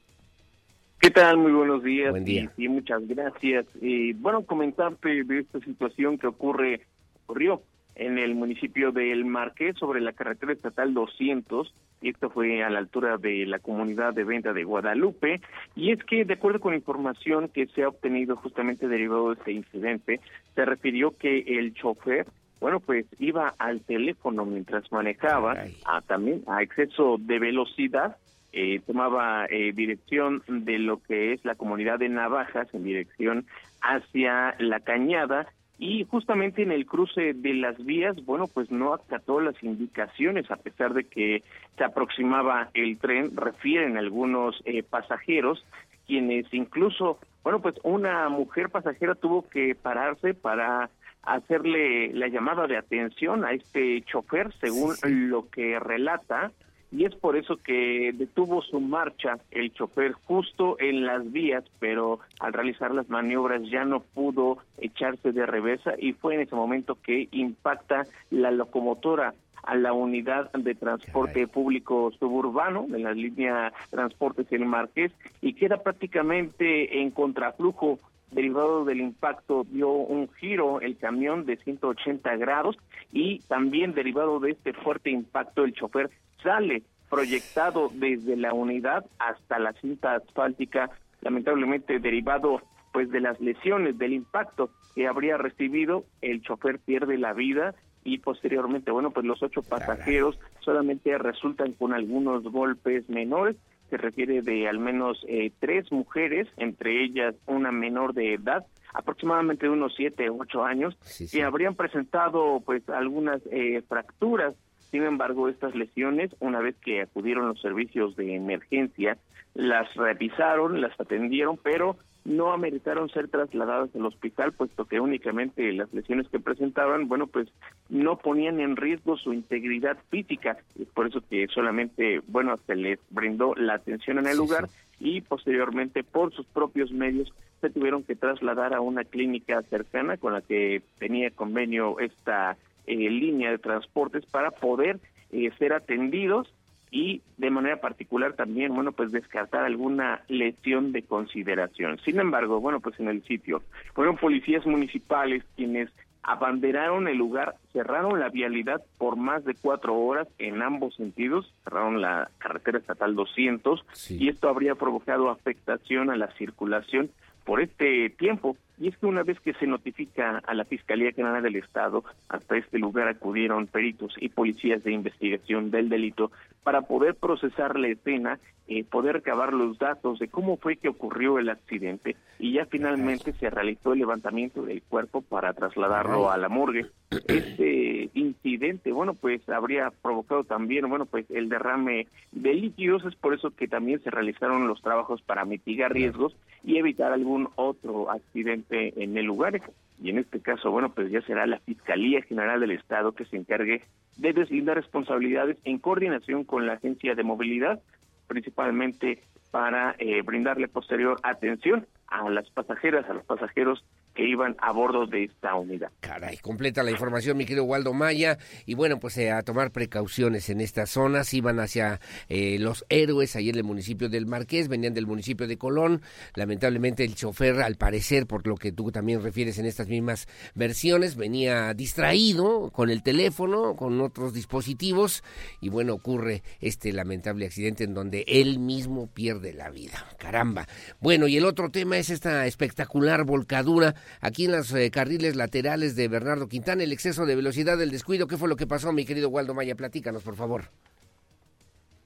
¿Qué tal? Muy buenos días. Buen día. Y, muchas gracias. y bueno, comentarte de esta situación que ocurre, ocurrió en el municipio del Marqués sobre la carretera estatal 200 y esto fue a la altura de la comunidad de venta de Guadalupe, y es que de acuerdo con información que se ha obtenido justamente derivado de este incidente, se refirió que el chofer bueno, pues iba al teléfono mientras manejaba, a, también a exceso de velocidad, eh, tomaba eh, dirección de lo que es la comunidad de Navajas en dirección hacia la cañada y justamente en el cruce de las vías, bueno, pues no acató las indicaciones a pesar de que se aproximaba el tren, refieren algunos eh, pasajeros, quienes incluso, bueno, pues una mujer pasajera tuvo que pararse para hacerle la llamada de atención a este chofer, según lo que relata y es por eso que detuvo su marcha el chofer justo en las vías, pero al realizar las maniobras ya no pudo echarse de reversa y fue en ese momento que impacta la locomotora a la unidad de transporte público suburbano de la línea Transportes El Marqués y queda prácticamente en contraflujo derivado del impacto dio un giro el camión de 180 grados y también derivado de este fuerte impacto el chofer sale proyectado desde la unidad hasta la cinta asfáltica, lamentablemente derivado pues de las lesiones del impacto que habría recibido, el chofer pierde la vida y posteriormente, bueno, pues los ocho pasajeros solamente resultan con algunos golpes menores. Se refiere de al menos eh, tres mujeres, entre ellas una menor de edad, aproximadamente de unos siete o ocho años, que habrían presentado pues algunas eh, fracturas. Sin embargo, estas lesiones, una vez que acudieron los servicios de emergencia, las revisaron, las atendieron, pero no ameritaron ser trasladadas al hospital, puesto que únicamente las lesiones que presentaban, bueno, pues no ponían en riesgo su integridad física. Es por eso que solamente, bueno, se les brindó la atención en el lugar y posteriormente por sus propios medios se tuvieron que trasladar a una clínica cercana con la que tenía convenio esta eh, línea de transportes para poder eh, ser atendidos y de manera particular también, bueno, pues descartar alguna lesión de consideración. Sin embargo, bueno, pues en el sitio fueron policías municipales quienes abanderaron el lugar, cerraron la vialidad por más de cuatro horas en ambos sentidos, cerraron la carretera estatal 200 y esto habría provocado afectación a la circulación por este tiempo. Y es que una vez que se notifica a la Fiscalía General del Estado, hasta este lugar acudieron peritos y policías de investigación del delito para poder procesar la escena, eh, poder recabar los datos de cómo fue que ocurrió el accidente. Y ya finalmente se realizó el levantamiento del cuerpo para trasladarlo a la morgue. Este incidente, bueno, pues habría provocado también, bueno, pues el derrame de líquidos, es por eso que también se realizaron los trabajos para mitigar riesgos y evitar algún otro accidente en el lugar. Y en este caso, bueno, pues ya será la Fiscalía General del Estado que se encargue de deslindar responsabilidades en coordinación con la Agencia de Movilidad, principalmente para eh, brindarle posterior atención a las pasajeras, a los pasajeros que iban a bordo de esta unidad. Caray, completa la información, mi querido Waldo Maya. Y bueno, pues eh, a tomar precauciones en estas zonas. Iban hacia eh, Los Héroes, ahí en el municipio del Marqués, venían del municipio de Colón. Lamentablemente el chofer, al parecer, por lo que tú también refieres en estas mismas versiones, venía distraído con el teléfono, con otros dispositivos. Y bueno, ocurre este lamentable accidente en donde él mismo pierde la vida. Caramba. Bueno, y el otro tema es esta espectacular volcadura aquí en los eh, carriles laterales de Bernardo Quintana, el exceso de velocidad, el descuido. ¿Qué fue lo que pasó, mi querido Waldo Maya? Platícanos, por favor.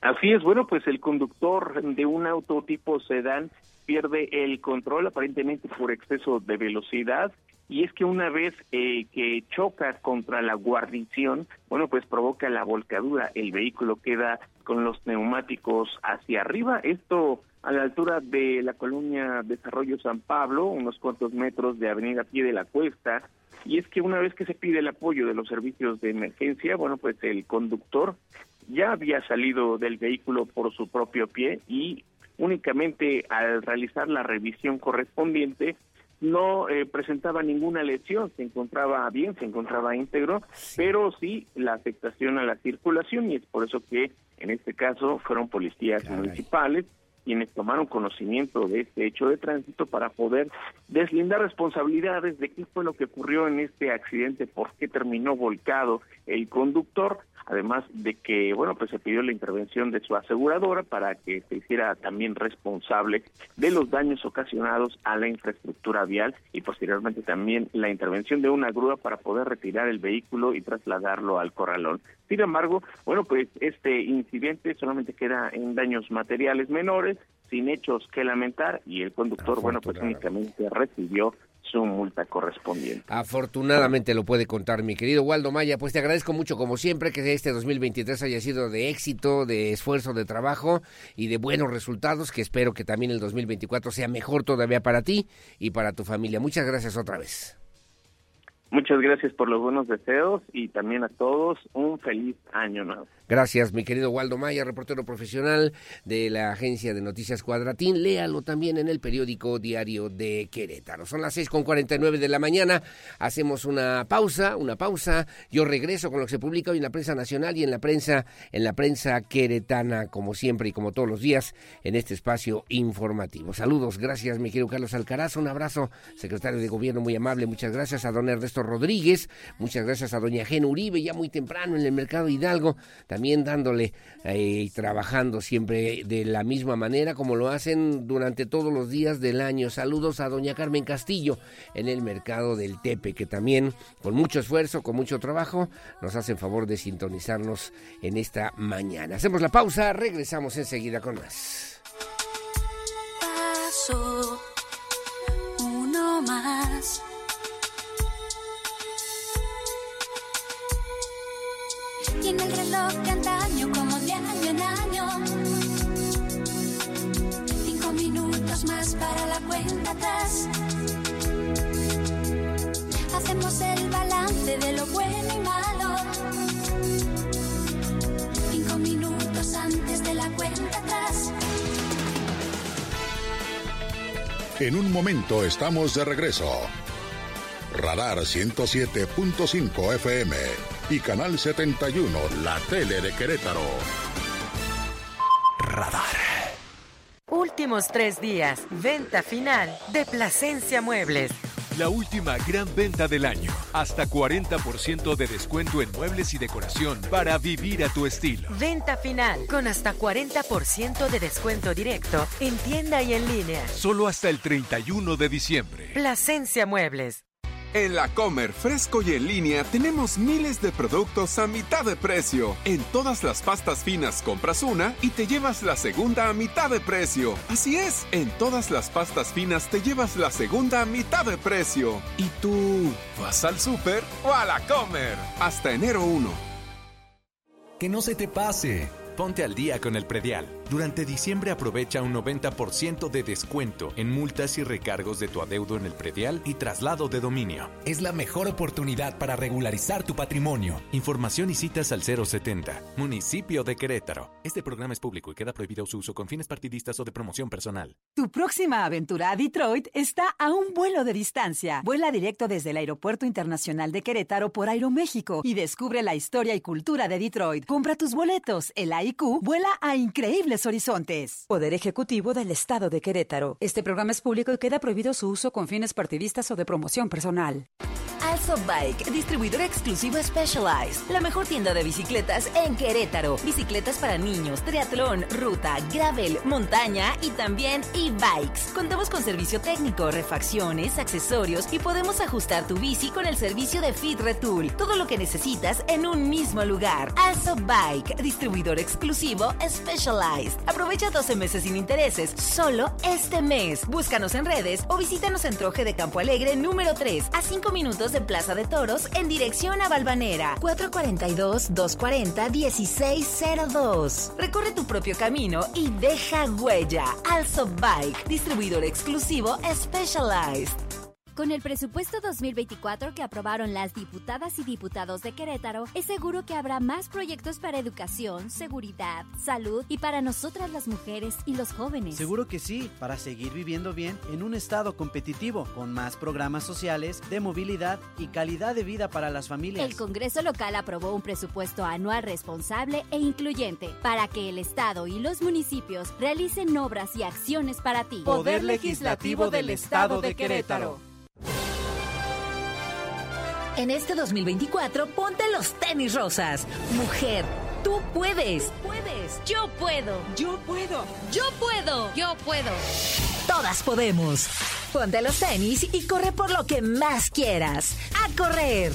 Así es, bueno, pues el conductor de un auto tipo sedán pierde el control aparentemente por exceso de velocidad y es que una vez eh, que choca contra la guarnición, bueno, pues provoca la volcadura, el vehículo queda con los neumáticos hacia arriba, esto a la altura de la colonia Desarrollo San Pablo, unos cuantos metros de Avenida Pie de la Cuesta, y es que una vez que se pide el apoyo de los servicios de emergencia, bueno, pues el conductor ya había salido del vehículo por su propio pie y únicamente al realizar la revisión correspondiente no eh, presentaba ninguna lesión, se encontraba bien, se encontraba íntegro, pero sí la afectación a la circulación y es por eso que en este caso fueron policías municipales quienes tomaron conocimiento de este hecho de tránsito para poder deslindar responsabilidades de qué fue lo que ocurrió en este accidente, por qué terminó volcado el conductor, además de que, bueno, pues se pidió la intervención de su aseguradora para que se hiciera también responsable de los daños ocasionados a la infraestructura vial y posteriormente también la intervención de una grúa para poder retirar el vehículo y trasladarlo al corralón. Sin embargo, bueno, pues este incidente solamente queda en daños materiales menores, sin hechos que lamentar y el conductor, bueno, pues únicamente recibió multa correspondiente. Afortunadamente lo puede contar mi querido Waldo Maya, pues te agradezco mucho como siempre que este 2023 haya sido de éxito, de esfuerzo, de trabajo y de buenos resultados, que espero que también el 2024 sea mejor todavía para ti y para tu familia. Muchas gracias otra vez. Muchas gracias por los buenos deseos y también a todos un feliz año nuevo. Gracias, mi querido Waldo Maya, reportero profesional de la agencia de noticias Cuadratín. Léalo también en el periódico diario de Querétaro. Son las seis con cuarenta y nueve de la mañana. Hacemos una pausa, una pausa. Yo regreso con lo que se publica hoy en la prensa nacional y en la prensa, en la prensa queretana, como siempre y como todos los días, en este espacio informativo. Saludos, gracias, mi querido Carlos Alcaraz. Un abrazo, secretario de Gobierno muy amable. Muchas gracias a don Ernesto Rodríguez, muchas gracias a doña Gen Uribe, ya muy temprano en el mercado Hidalgo, también dándole eh, y trabajando siempre de la misma manera como lo hacen durante todos los días del año. Saludos a doña Carmen Castillo en el mercado del Tepe, que también con mucho esfuerzo, con mucho trabajo, nos hacen favor de sintonizarnos en esta mañana. Hacemos la pausa, regresamos enseguida con más. Paso uno más. En el reloj de antaño, como de año en año. Cinco minutos más para la cuenta atrás. Hacemos el balance de lo bueno y malo. Cinco minutos antes de la cuenta atrás. En un momento estamos de regreso. Radar 107.5 FM y Canal 71, la tele de Querétaro. Radar. Últimos tres días, venta final de Plasencia Muebles. La última gran venta del año. Hasta 40% de descuento en muebles y decoración para vivir a tu estilo. Venta final con hasta 40% de descuento directo en tienda y en línea. Solo hasta el 31 de diciembre. Plasencia Muebles. En la Comer Fresco y en línea tenemos miles de productos a mitad de precio. En todas las pastas finas compras una y te llevas la segunda a mitad de precio. Así es, en todas las pastas finas te llevas la segunda a mitad de precio. ¿Y tú vas al súper o a la Comer? Hasta enero 1. Que no se te pase. Ponte al día con el predial. Durante diciembre aprovecha un 90% de descuento en multas y recargos de tu adeudo en el predial y traslado de dominio. Es la mejor oportunidad para regularizar tu patrimonio. Información y citas al 070, municipio de Querétaro. Este programa es público y queda prohibido su uso con fines partidistas o de promoción personal. Tu próxima aventura a Detroit está a un vuelo de distancia. Vuela directo desde el Aeropuerto Internacional de Querétaro por Aeroméxico y descubre la historia y cultura de Detroit. Compra tus boletos. El AIQ vuela a horizontes. Poder Ejecutivo del Estado de Querétaro. Este programa es público y queda prohibido su uso con fines partidistas o de promoción personal. Also Bike, distribuidor exclusivo Specialized, la mejor tienda de bicicletas en Querétaro. Bicicletas para niños, triatlón, ruta, gravel, montaña y también e-bikes. Contamos con servicio técnico, refacciones, accesorios y podemos ajustar tu bici con el servicio de Fit Retool. Todo lo que necesitas en un mismo lugar. Also Bike, distribuidor exclusivo Specialized. Aprovecha 12 meses sin intereses, solo este mes. Búscanos en redes o visítanos en Troje de Campo Alegre número 3, a 5 minutos de Plaza de Toros en dirección a Valvanera. 442-240-1602. Recorre tu propio camino y deja huella. Also Bike, distribuidor exclusivo Specialized. Con el presupuesto 2024 que aprobaron las diputadas y diputados de Querétaro, es seguro que habrá más proyectos para educación, seguridad, salud y para nosotras las mujeres y los jóvenes. Seguro que sí, para seguir viviendo bien en un estado competitivo, con más programas sociales, de movilidad y calidad de vida para las familias. El Congreso local aprobó un presupuesto anual responsable e incluyente para que el Estado y los municipios realicen obras y acciones para ti. Poder Legislativo del Estado de Querétaro. En este 2024, ponte los tenis rosas. Mujer, tú puedes. Puedes. Yo puedo. Yo puedo. Yo puedo. Yo puedo. Todas podemos. Ponte los tenis y corre por lo que más quieras. ¡A correr!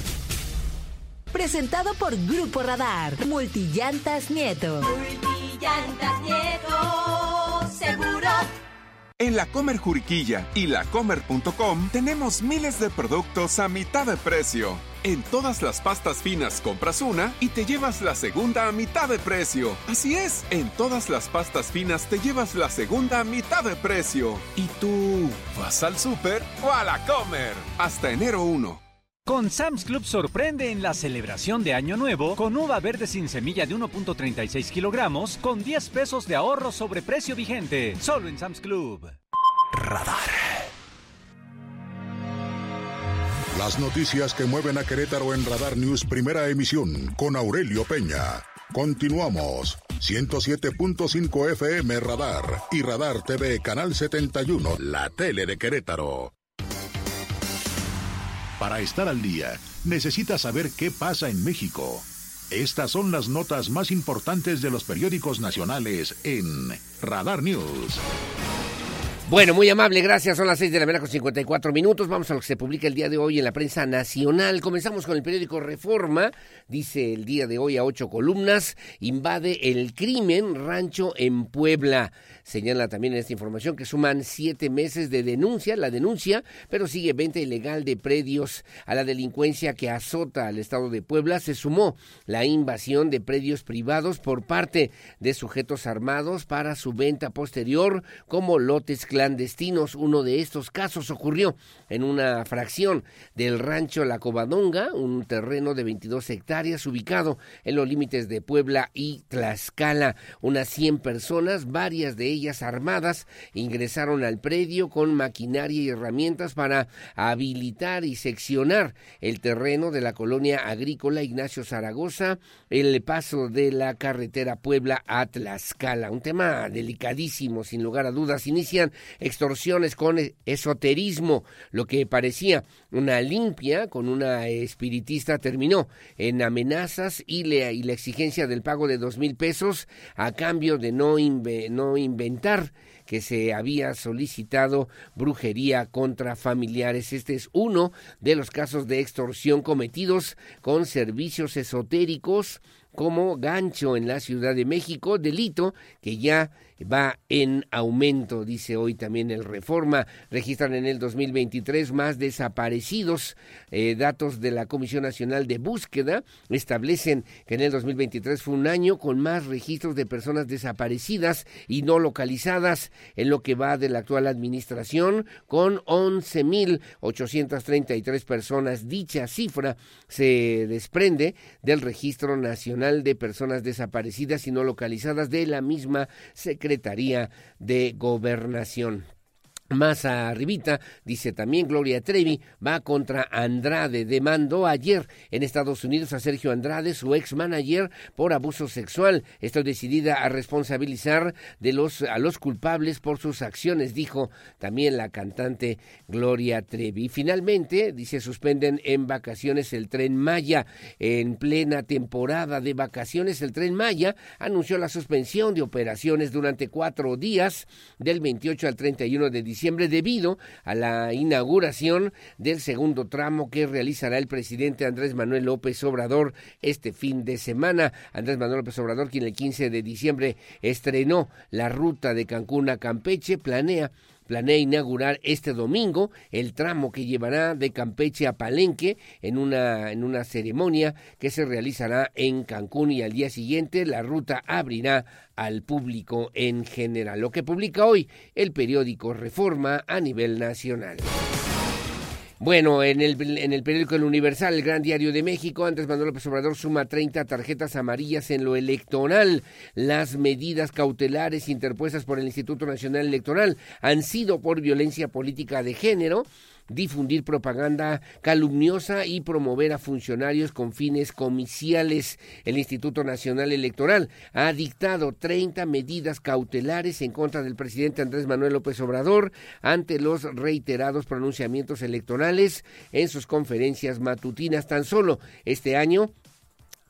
Presentado por Grupo Radar. Multillantas Nieto. Multillantas Nieto. En la Comer Juriquilla y lacomer.com tenemos miles de productos a mitad de precio. En todas las pastas finas compras una y te llevas la segunda a mitad de precio. Así es, en todas las pastas finas te llevas la segunda a mitad de precio. ¿Y tú vas al súper o a la Comer? Hasta enero 1. Con Sam's Club sorprende en la celebración de Año Nuevo con uva verde sin semilla de 1.36 kilogramos con 10 pesos de ahorro sobre precio vigente. Solo en Sam's Club. Radar. Las noticias que mueven a Querétaro en Radar News Primera Emisión con Aurelio Peña. Continuamos. 107.5 FM Radar y Radar TV Canal 71, la tele de Querétaro. Para estar al día, necesitas saber qué pasa en México. Estas son las notas más importantes de los periódicos nacionales en Radar News. Bueno, muy amable, gracias. Son las 6 de la mañana con 54 minutos. Vamos a lo que se publica el día de hoy en la prensa nacional. Comenzamos con el periódico Reforma. Dice el día de hoy a ocho columnas. Invade el crimen rancho en Puebla. Señala también en esta información que suman siete meses de denuncia, la denuncia, pero sigue venta ilegal de predios a la delincuencia que azota al estado de Puebla. Se sumó la invasión de predios privados por parte de sujetos armados para su venta posterior como lotes clandestinos. Uno de estos casos ocurrió en una fracción del rancho La Covadonga, un terreno de 22 hectáreas ubicado en los límites de Puebla y Tlaxcala. Unas 100 personas, varias de ellas armadas, ingresaron al predio con maquinaria y herramientas para habilitar y seccionar el terreno de la colonia agrícola Ignacio Zaragoza, el paso de la carretera Puebla a Tlaxcala. Un tema delicadísimo, sin lugar a dudas. Inician extorsiones con esoterismo, lo que parecía una limpia con una espiritista terminó en amenazas y, la exigencia del pago de dos mil pesos a cambio de no, inve, que se había solicitado brujería contra familiares. Este es uno de los casos de extorsión cometidos con servicios esotéricos como gancho en la Ciudad de México, delito que ya va en aumento, dice hoy también el Reforma. Registran en el 2023 más desaparecidos. Eh, datos de la Comisión Nacional de Búsqueda establecen que en el 2023 fue un año con más registros de personas desaparecidas y no localizadas en lo que va de la actual administración, con 11.833 personas. Dicha cifra se desprende del Registro Nacional de Personas Desaparecidas y no localizadas de la misma Secretaría de Gobernación. Más arribita, dice también Gloria Trevi, va contra Andrade. Demandó ayer en Estados Unidos a Sergio Andrade, su ex manager, por abuso sexual. Estoy decidida a responsabilizar de los, a los culpables por sus acciones, dijo también la cantante Gloria Trevi. Finalmente, dice, suspenden en vacaciones el tren Maya. En plena temporada de vacaciones, el tren Maya anunció la suspensión de operaciones durante cuatro días, del 28 al 31 de diciembre debido a la inauguración del segundo tramo que realizará el presidente Andrés Manuel López Obrador este fin de semana. Andrés Manuel López Obrador, quien el 15 de diciembre estrenó la ruta de Cancún a Campeche, planea planea inaugurar este domingo el tramo que llevará de Campeche a Palenque en una, en una ceremonia que se realizará en Cancún y al día siguiente la ruta abrirá al público en general. Lo que publica hoy el periódico Reforma a nivel nacional. Bueno, en el, en el periódico El Universal, el Gran Diario de México, Andrés Manuel López Obrador suma 30 tarjetas amarillas en lo electoral. Las medidas cautelares interpuestas por el Instituto Nacional Electoral han sido por violencia política de género difundir propaganda calumniosa y promover a funcionarios con fines comiciales. El Instituto Nacional Electoral ha dictado 30 medidas cautelares en contra del presidente Andrés Manuel López Obrador ante los reiterados pronunciamientos electorales en sus conferencias matutinas. Tan solo este año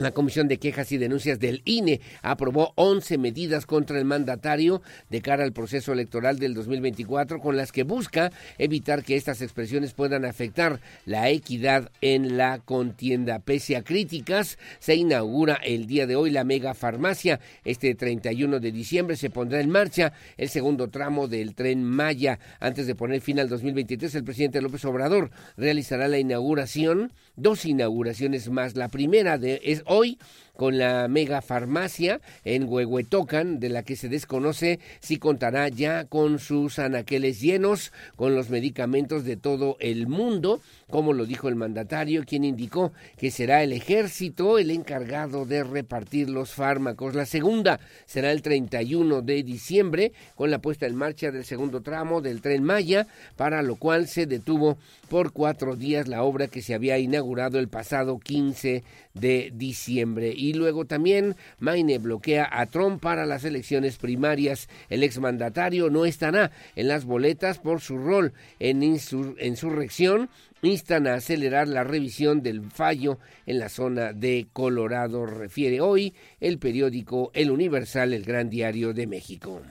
la Comisión de Quejas y Denuncias del INE aprobó 11 medidas contra el mandatario de cara al proceso electoral del 2024 con las que busca evitar que estas expresiones puedan afectar la equidad en la contienda. Pese a críticas, se inaugura el día de hoy la mega farmacia. Este 31 de diciembre se pondrá en marcha el segundo tramo del tren Maya. Antes de poner fin al 2023, el presidente López Obrador realizará la inauguración, dos inauguraciones más. La primera de, es hoy con la mega farmacia en Huehuetocan, de la que se desconoce si contará ya con sus anaqueles llenos, con los medicamentos de todo el mundo, como lo dijo el mandatario, quien indicó que será el ejército el encargado de repartir los fármacos. La segunda será el 31 de diciembre, con la puesta en marcha del segundo tramo del tren Maya, para lo cual se detuvo por cuatro días la obra que se había inaugurado el pasado 15 de diciembre. Y luego también Maine bloquea a Trump para las elecciones primarias. El exmandatario no estará en las boletas por su rol en insurrección instan a acelerar la revisión del fallo en la zona de Colorado, refiere hoy el periódico El Universal, el Gran Diario de México.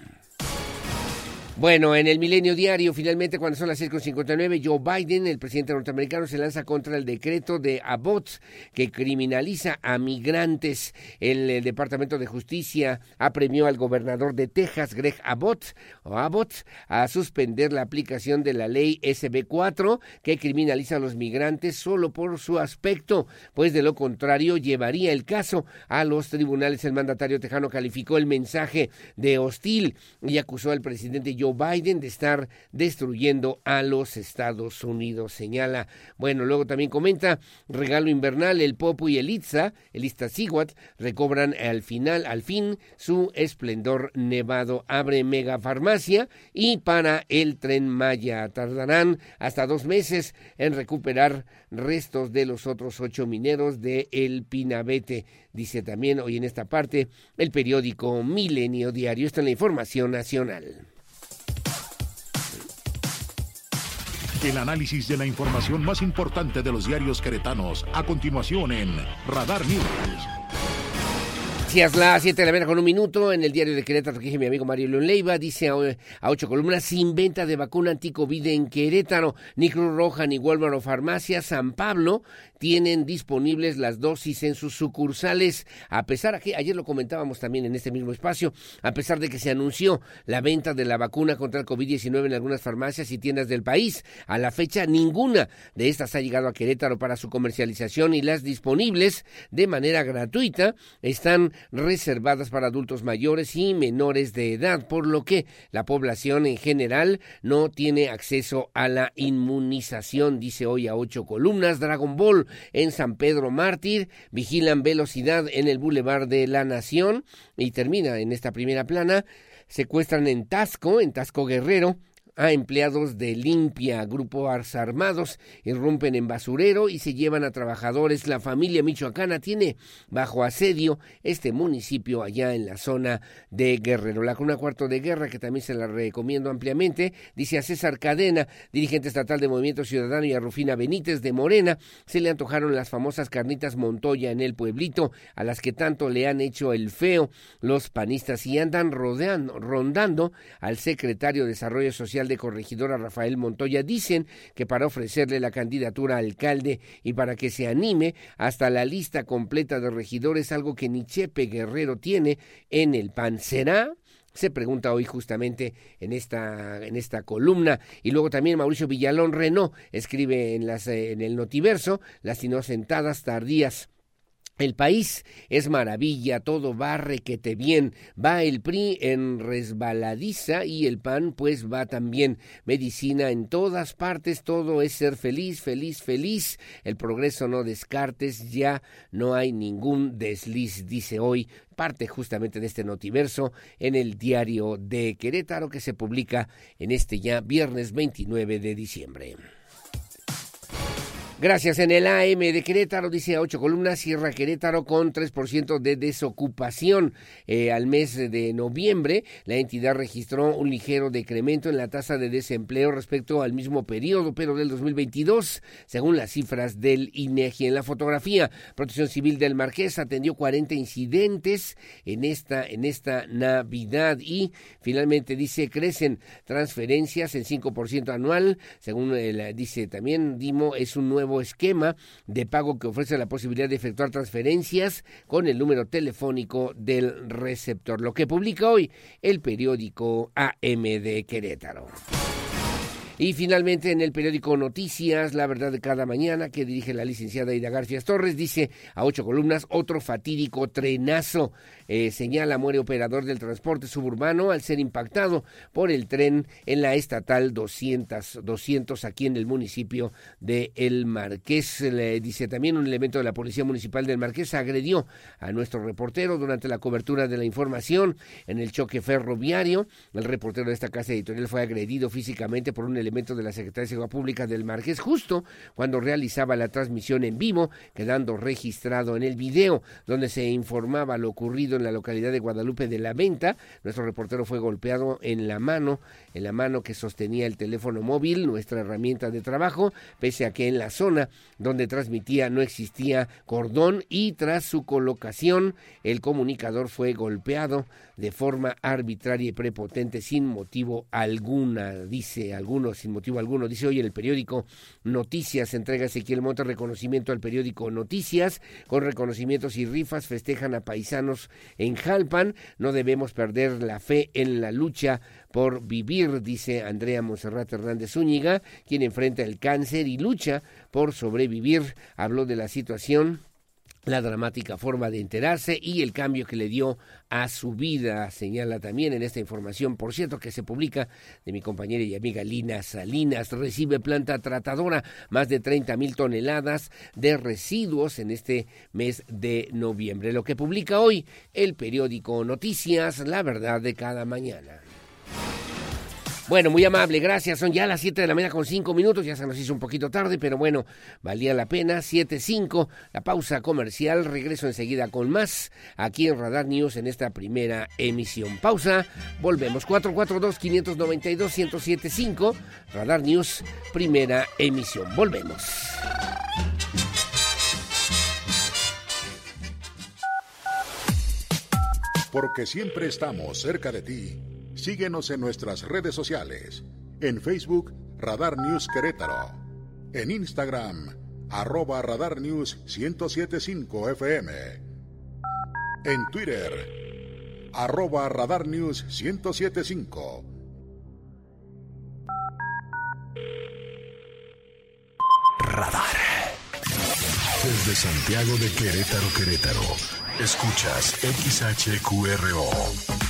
Bueno, en el Milenio Diario, finalmente, cuando son las 6.59, Joe Biden, el presidente norteamericano, se lanza contra el decreto de Abbott que criminaliza a migrantes. El, Departamento de Justicia apremió al gobernador de Texas, Greg Abbott, o Abbott, a suspender la aplicación de la ley SB4 que criminaliza a los migrantes solo por su aspecto, pues de lo contrario llevaría el caso a los tribunales. El mandatario tejano calificó el mensaje de hostil y acusó al presidente Joe Biden de estar destruyendo a los Estados Unidos, señala. Bueno, luego también comenta, regalo invernal, el Popo y el Itza, el Iztaccíhuatl, recobran al final, al fin, su esplendor nevado. Abre mega farmacia y para el tren Maya. Tardarán hasta dos meses en recuperar restos de los otros ocho mineros de El Pinabete. Dice también hoy en esta parte el periódico Milenio Diario. Está en la información nacional. El análisis de la información más importante de los diarios queretanos, a continuación en Radar News. Gracias, las 7 de la mañana con un minuto en el diario de Querétaro que mi amigo Mario León Leiva dice a, ocho columnas sin venta de vacuna anticovid en Querétaro, ni Cruz Roja ni Walmart o Farmacia San Pablo tienen disponibles las dosis en sus sucursales, a pesar de que ayer lo comentábamos también en este mismo espacio, a pesar de que se anunció la venta de la vacuna contra el COVID-19 en algunas farmacias y tiendas del país. A la fecha, ninguna de estas ha llegado a Querétaro para su comercialización y las disponibles de manera gratuita están reservadas para adultos mayores y menores de edad, por lo que la población en general no tiene acceso a la inmunización, dice hoy a ocho columnas. Dragon Ball en San Pedro Mártir, vigilan velocidad en el Boulevard de la Nación y termina en esta primera plana. Secuestran en Tasco, en Tasco Guerrero, a empleados de Limpia, grupos armados, irrumpen en basurero y se llevan a trabajadores. La familia michoacana tiene bajo asedio este municipio allá en la zona de Guerrero. La Cuna Cuarto de Guerra, que también se la recomiendo ampliamente, dice a César Cadena, dirigente estatal de Movimiento Ciudadano, y a Rufina Benítez de Morena, se le antojaron las famosas carnitas Montoya en el pueblito, a las que tanto le han hecho el feo los panistas y andan rodeando, rondando al secretario de Desarrollo Social de corregidora Rafael Montoya dicen que para ofrecerle la candidatura a alcalde y para que se anime hasta la lista completa de regidores, algo que ni Chepe Guerrero tiene en el PAN. ¿Será? se pregunta hoy justamente en esta en esta columna y luego también Mauricio Villalón Renault escribe en las en el Notiverso las inocentadas tardías el país es maravilla, todo va requete bien. Va el PRI en resbaladiza y el PAN pues va también. Medicina en todas partes, todo es ser feliz, feliz, feliz. El progreso no descartes, ya no hay ningún desliz, dice hoy parte justamente de este notiverso en el diario de Querétaro que se publica en este ya viernes 29 de diciembre. Gracias. En el AM de Querétaro, dice a ocho columnas, cierra Querétaro con 3% de desocupación. Eh, al mes de noviembre, la entidad registró un ligero decremento en la tasa de desempleo respecto al mismo periodo, pero del 2022, según las cifras del INEGI. En la fotografía, Protección Civil del Marqués atendió 40 incidentes en esta, en esta Navidad y finalmente dice crecen transferencias en 5% anual, según el, dice también Dimo, es un nuevo esquema de pago que ofrece la posibilidad de efectuar transferencias con el número telefónico del receptor, lo que publica hoy el periódico AM de Querétaro. Y finalmente en el periódico Noticias, La Verdad de cada mañana, que dirige la licenciada Ida García Torres, dice a ocho columnas, otro fatídico trenazo eh, señala muere operador del transporte suburbano al ser impactado por el tren en la estatal 200, 200 aquí en el municipio de El Marqués. Le dice también un elemento de la Policía Municipal del Marqués agredió a nuestro reportero durante la cobertura de la información en el choque ferroviario. El reportero de esta casa editorial fue agredido físicamente por un elemento de la Secretaría de Seguridad Pública del Marqués justo cuando realizaba la transmisión en vivo, quedando registrado en el video donde se informaba lo ocurrido en la localidad de Guadalupe de la Venta. Nuestro reportero fue golpeado en la mano, en la mano que sostenía el teléfono móvil, nuestra herramienta de trabajo, pese a que en la zona donde transmitía no existía cordón y tras su colocación el comunicador fue golpeado de forma arbitraria y prepotente sin motivo alguna, dice alguno, sin motivo alguno. Dice hoy el periódico Noticias, entrega Ezequiel Monte reconocimiento al periódico Noticias, con reconocimientos y rifas festejan a paisanos en Jalpan. No debemos perder la fe en la lucha por vivir, dice Andrea Monserrat Hernández Zúñiga, quien enfrenta el cáncer y lucha por sobrevivir. Habló de la situación la dramática forma de enterarse y el cambio que le dio a su vida, señala también en esta información, por cierto, que se publica de mi compañera y amiga Lina Salinas. Recibe planta tratadora más de 30 mil toneladas de residuos en este mes de noviembre. Lo que publica hoy el periódico Noticias, la verdad de cada mañana. Bueno, muy amable, gracias. Son ya las 7 de la mañana con 5 minutos, ya se nos hizo un poquito tarde, pero bueno, valía la pena. 7.5, la pausa comercial, regreso enseguida con más aquí en Radar News en esta primera emisión. Pausa, volvemos. 442-592-1075, Radar News, primera emisión. Volvemos. Porque siempre estamos cerca de ti. Síguenos en nuestras redes sociales. En Facebook, Radar News Querétaro. En Instagram, arroba Radar News 1075 FM. En Twitter, arroba Radar News 1075. Radar. Desde Santiago de Querétaro, Querétaro. Escuchas XHQRO.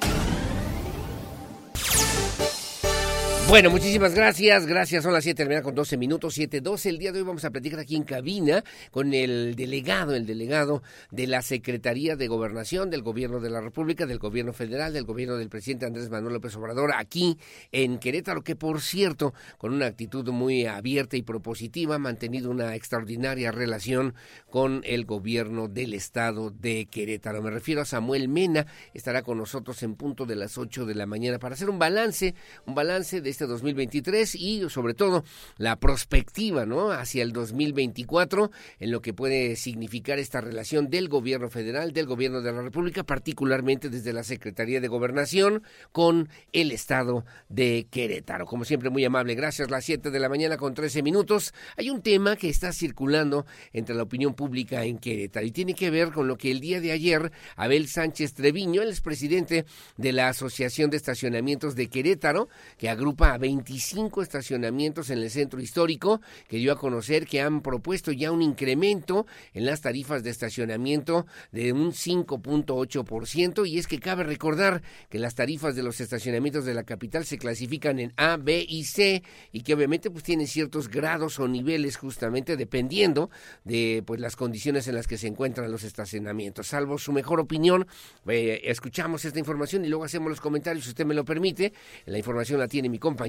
Bueno, muchísimas gracias. Gracias. Son las 7 de la mañana con 12 minutos, 7.12. El día de hoy vamos a platicar aquí en cabina con el delegado, el delegado de la Secretaría de Gobernación del Gobierno de la República, del Gobierno Federal, del Gobierno del presidente Andrés Manuel López Obrador, aquí en Querétaro, que por cierto, con una actitud muy abierta y propositiva, ha mantenido una extraordinaria relación con el gobierno del estado de Querétaro. Me refiero a Samuel Mena, estará con nosotros en punto de las 8 de la mañana para hacer un balance, un balance de este 2023 y sobre todo la prospectiva. Hacia el 2024 en lo que puede significar esta relación del gobierno federal, del gobierno de la República, particularmente desde la Secretaría de Gobernación con el estado de Querétaro. Como siempre, muy amable. Gracias. Las 7 de la mañana con 13 minutos. Hay un tema que está circulando entre la opinión pública en Querétaro y tiene que ver con lo que el día de ayer Abel Sánchez Treviño, el expresidente de la Asociación de Estacionamientos de Querétaro, que agrupa a 25 estacionamientos en el centro histórico, que dio a conocer que han propuesto ya un incremento en las tarifas de estacionamiento de un 5.8% y es que cabe recordar que las tarifas de los estacionamientos de la capital se clasifican en A, B y C y que obviamente pues tienen ciertos grados o niveles justamente dependiendo de pues las condiciones en las que se encuentran los estacionamientos. Salvo su mejor opinión, eh, escuchamos esta información y luego hacemos los comentarios si usted me lo permite. La información la tiene mi compañero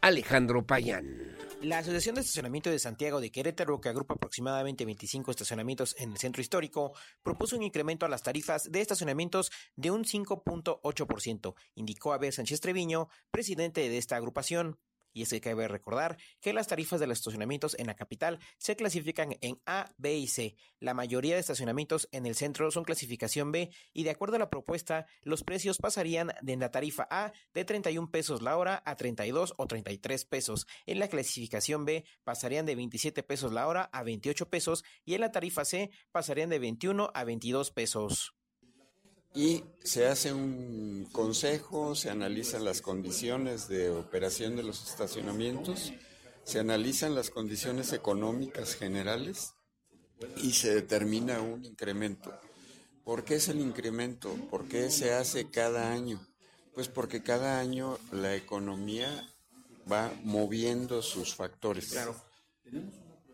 Alejandro Payán. La Asociación de Estacionamiento de Santiago de Querétaro, que agrupa aproximadamente 25 estacionamientos en el centro histórico, propuso un incremento a las tarifas de estacionamientos de un 5.8%, indicó Abel Sánchez Treviño, presidente de esta agrupación. Y es que cabe recordar que las tarifas de los estacionamientos en la capital se clasifican en A, B y C. La mayoría de estacionamientos en el centro son clasificación B y de acuerdo a la propuesta, los precios pasarían de la tarifa A de 31 pesos la hora a 32 o 33 pesos. En la clasificación B pasarían de 27 pesos la hora a 28 pesos y en la tarifa C pasarían de 21 a 22 pesos y se hace un consejo, se analizan las condiciones de operación de los estacionamientos, se analizan las condiciones económicas generales y se determina un incremento. ¿Por qué es el incremento? ¿Por qué se hace cada año? Pues porque cada año la economía va moviendo sus factores. Claro.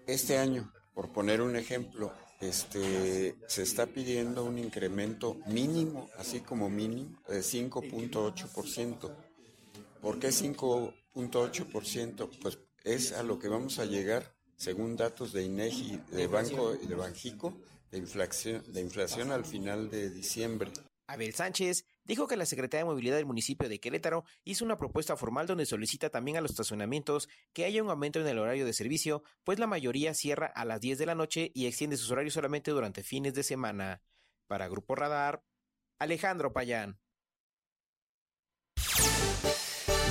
Este año, por poner un ejemplo, este, se está pidiendo un incremento mínimo, así como mínimo, de 5.8%. ¿Por qué 5.8%? Pues es a lo que vamos a llegar, según datos de INEGI, de Banco y de Banjico, de inflación, de inflación al final de diciembre. Abel Sánchez dijo que la Secretaría de Movilidad del municipio de Querétaro hizo una propuesta formal donde solicita también a los estacionamientos que haya un aumento en el horario de servicio, pues la mayoría cierra a las 10 de la noche y extiende sus horarios solamente durante fines de semana. Para Grupo Radar, Alejandro Payán.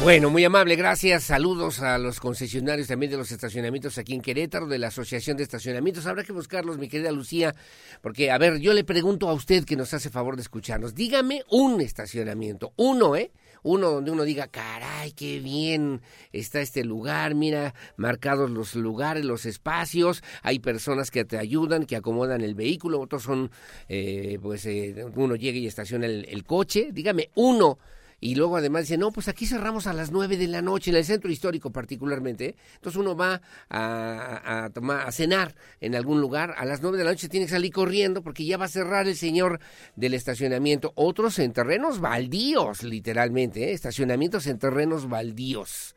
Bueno, muy amable, gracias. Saludos a los concesionarios también de los estacionamientos aquí en Querétaro, de la Asociación de Estacionamientos. Habrá que buscarlos, mi querida Lucía, porque, a ver, yo le pregunto a usted que nos hace favor de escucharnos, dígame un estacionamiento, uno, ¿eh? Uno donde uno diga, caray, qué bien está este lugar, mira, marcados los lugares, los espacios, hay personas que te ayudan, que acomodan el vehículo, otros son, eh, pues, eh, uno llega y estaciona el, el coche. Dígame uno y luego además dice, no, pues aquí cerramos a las nueve de la noche, en el centro histórico particularmente. Entonces uno va a, a, tomar, a cenar en algún lugar, a las nueve de la noche tiene que salir corriendo porque ya va a cerrar el señor del estacionamiento. Otros en terrenos baldíos, literalmente, ¿eh? estacionamientos en terrenos baldíos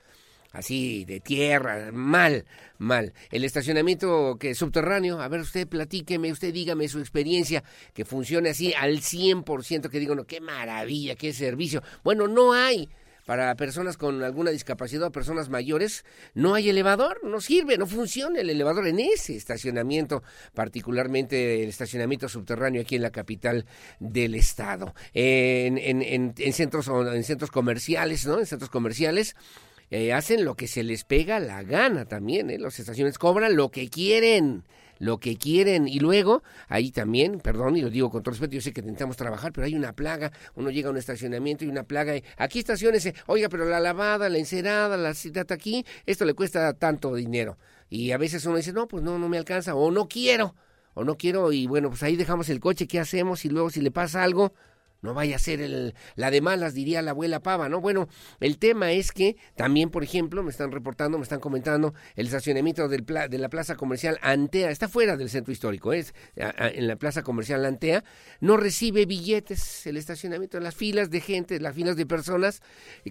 así de tierra, mal, mal. El estacionamiento que subterráneo, a ver usted platíqueme, usted dígame su experiencia que funcione así al 100%, que digo, no, qué maravilla, qué servicio. Bueno, no hay para personas con alguna discapacidad o personas mayores, no hay elevador, no sirve, no funciona el elevador en ese estacionamiento, particularmente el estacionamiento subterráneo aquí en la capital del estado. En, en, en, en centros en centros comerciales, ¿no? En centros comerciales eh, hacen lo que se les pega la gana también, ¿eh? Las estaciones cobran lo que quieren, lo que quieren. Y luego, ahí también, perdón, y lo digo con todo respeto, yo sé que intentamos trabajar, pero hay una plaga, uno llega a un estacionamiento y una plaga, aquí estaciones, oiga, pero la lavada, la encerada, la citata aquí, esto le cuesta tanto dinero. Y a veces uno dice, no, pues no, no me alcanza, o no quiero, o no quiero, y bueno, pues ahí dejamos el coche, ¿qué hacemos? Y luego si le pasa algo, no vaya a ser el, la de malas, diría la abuela Pava, ¿no? Bueno, el tema es que también, por ejemplo, me están reportando, me están comentando, el estacionamiento del de la plaza comercial Antea, está fuera del centro histórico, es en la plaza comercial Antea, no recibe billetes el estacionamiento, las filas de gente, las filas de personas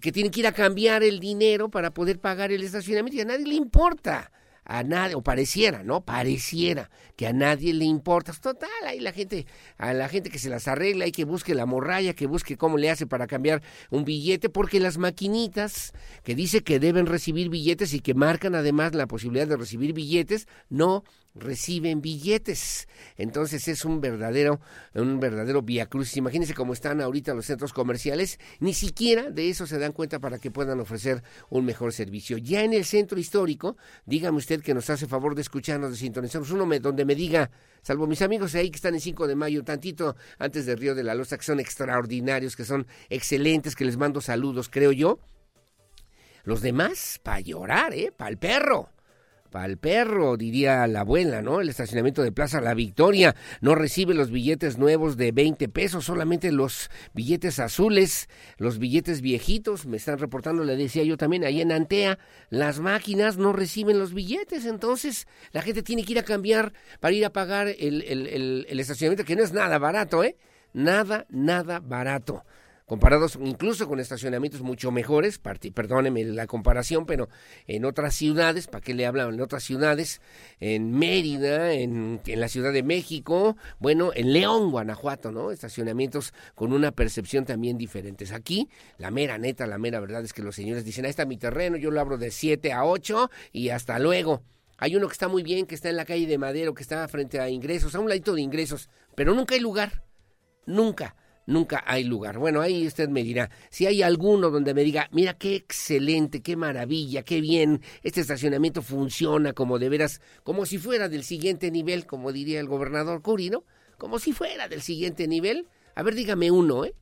que tienen que ir a cambiar el dinero para poder pagar el estacionamiento y a nadie le importa a nadie, o pareciera, ¿no? Pareciera que a nadie le importa. Total, ahí la gente, a la gente que se las arregla y que busque la morralla, que busque cómo le hace para cambiar un billete, porque las maquinitas que dice que deben recibir billetes y que marcan además la posibilidad de recibir billetes, no reciben billetes. Entonces es un verdadero, un verdadero vía cruz. Imagínense cómo están ahorita los centros comerciales, ni siquiera de eso se dan cuenta para que puedan ofrecer un mejor servicio. Ya en el centro histórico, dígame usted que nos hace favor de escucharnos, de sintonizarnos, uno me, donde me diga, salvo mis amigos ahí que están en 5 de mayo, tantito antes del Río de la Loza, que son extraordinarios, que son excelentes, que les mando saludos, creo yo. Los demás, para llorar, ¿eh? Para el perro para el perro, diría la abuela, ¿no? El estacionamiento de Plaza La Victoria no recibe los billetes nuevos de 20 pesos, solamente los billetes azules, los billetes viejitos, me están reportando, le decía yo también, ahí en Antea, las máquinas no reciben los billetes, entonces la gente tiene que ir a cambiar para ir a pagar el, el, el, el estacionamiento, que no es nada barato, ¿eh? Nada, nada barato comparados incluso con estacionamientos mucho mejores, perdóneme la comparación, pero en otras ciudades, ¿para qué le hablan? En otras ciudades, en Mérida, en, la Ciudad de México, bueno, en León, Guanajuato, ¿no? Estacionamientos con una percepción también diferente. Aquí, la mera neta, la mera verdad es que los señores dicen, ahí está mi terreno, yo lo abro de 7 a 8 y hasta luego. Hay uno que está muy bien, que está en la calle de Madero, que está frente a ingresos, a un ladito de ingresos, pero nunca hay lugar, nunca nunca hay lugar. Bueno, ahí usted me dirá, si hay alguno donde me diga, mira qué excelente, qué maravilla, qué bien, este estacionamiento funciona como de veras, como si fuera del siguiente nivel, como diría el gobernador Curi, ¿no? Como si fuera del siguiente nivel. A ver, dígame uno, ¿eh?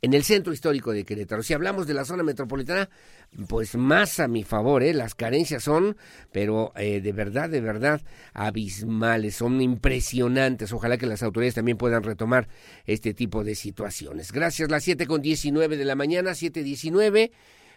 En el centro histórico de Querétaro. Si hablamos de la zona metropolitana, pues más a mi favor, ¿eh? las carencias son, pero eh, de verdad, de verdad, abismales, son impresionantes. Ojalá que las autoridades también puedan retomar este tipo de situaciones. Gracias, las siete con 19 de la mañana, 7.19.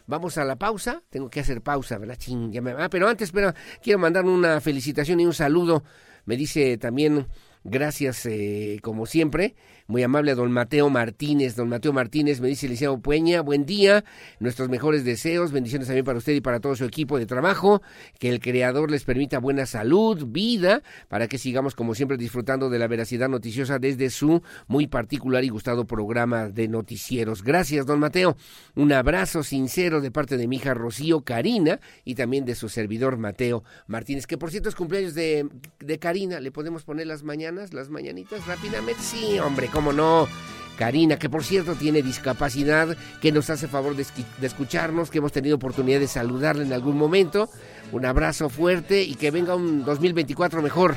Vamos a la pausa. Tengo que hacer pausa, ¿verdad? Ching, me... Ah, pero antes, pero quiero mandar una felicitación y un saludo. Me dice también, gracias eh, como siempre, muy amable a don Mateo Martínez. Don Mateo Martínez me dice, Liceo Pueña, buen día, nuestros mejores deseos, bendiciones también para usted y para todo su equipo de trabajo, que el Creador les permita buena salud, vida, para que sigamos como siempre disfrutando de la veracidad noticiosa desde su muy particular y gustado programa de noticieros. Gracias, don Mateo. Un abrazo sincero de parte de mi hija Rocío Karina y también de su servidor Mateo Martínez, que por cierto es cumpleaños de, de Karina. ¿Le podemos poner las mañanas, las mañanitas rápidamente? Sí, hombre, cómo no. Karina, que por cierto tiene discapacidad, que nos hace favor de, de, escucharnos, que hemos tenido oportunidad de saludarle en algún momento. Un abrazo fuerte y que venga un 2024 mejor.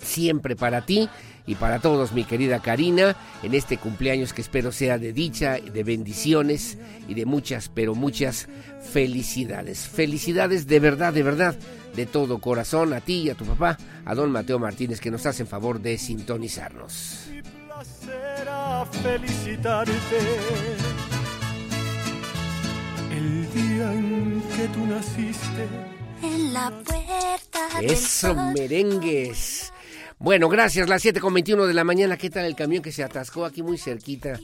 Siempre para ti y para todos, mi querida Karina, en este cumpleaños que espero sea de dicha, de bendiciones y de muchas, pero muchas felicidades. Felicidades de verdad, de verdad, de todo corazón a ti y a tu papá, a don Mateo Martínez, que nos hacen favor de sintonizarnos será felicitarte el día en que tú naciste. En la puerta. Eso, merengues. Bueno, gracias. Las 7 con 21 de la mañana. ¿Qué tal el camión que se atascó aquí muy cerquita?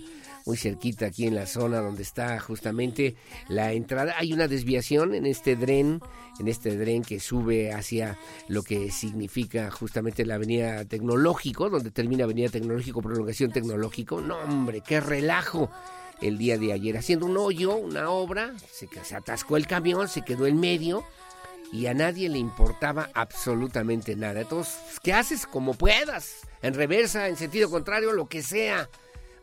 Muy cerquita aquí en la zona donde está justamente la entrada. Hay una desviación en este dren en este dren que sube hacia lo que significa justamente la avenida Tecnológico, donde termina avenida Tecnológico, prolongación Tecnológico. No, hombre, qué relajo el día de ayer, haciendo un hoyo, una obra, se, se atascó el camión, se quedó en medio y a nadie le importaba absolutamente nada. Entonces, ¿qué haces? Como puedas, en reversa, en sentido contrario, lo que sea.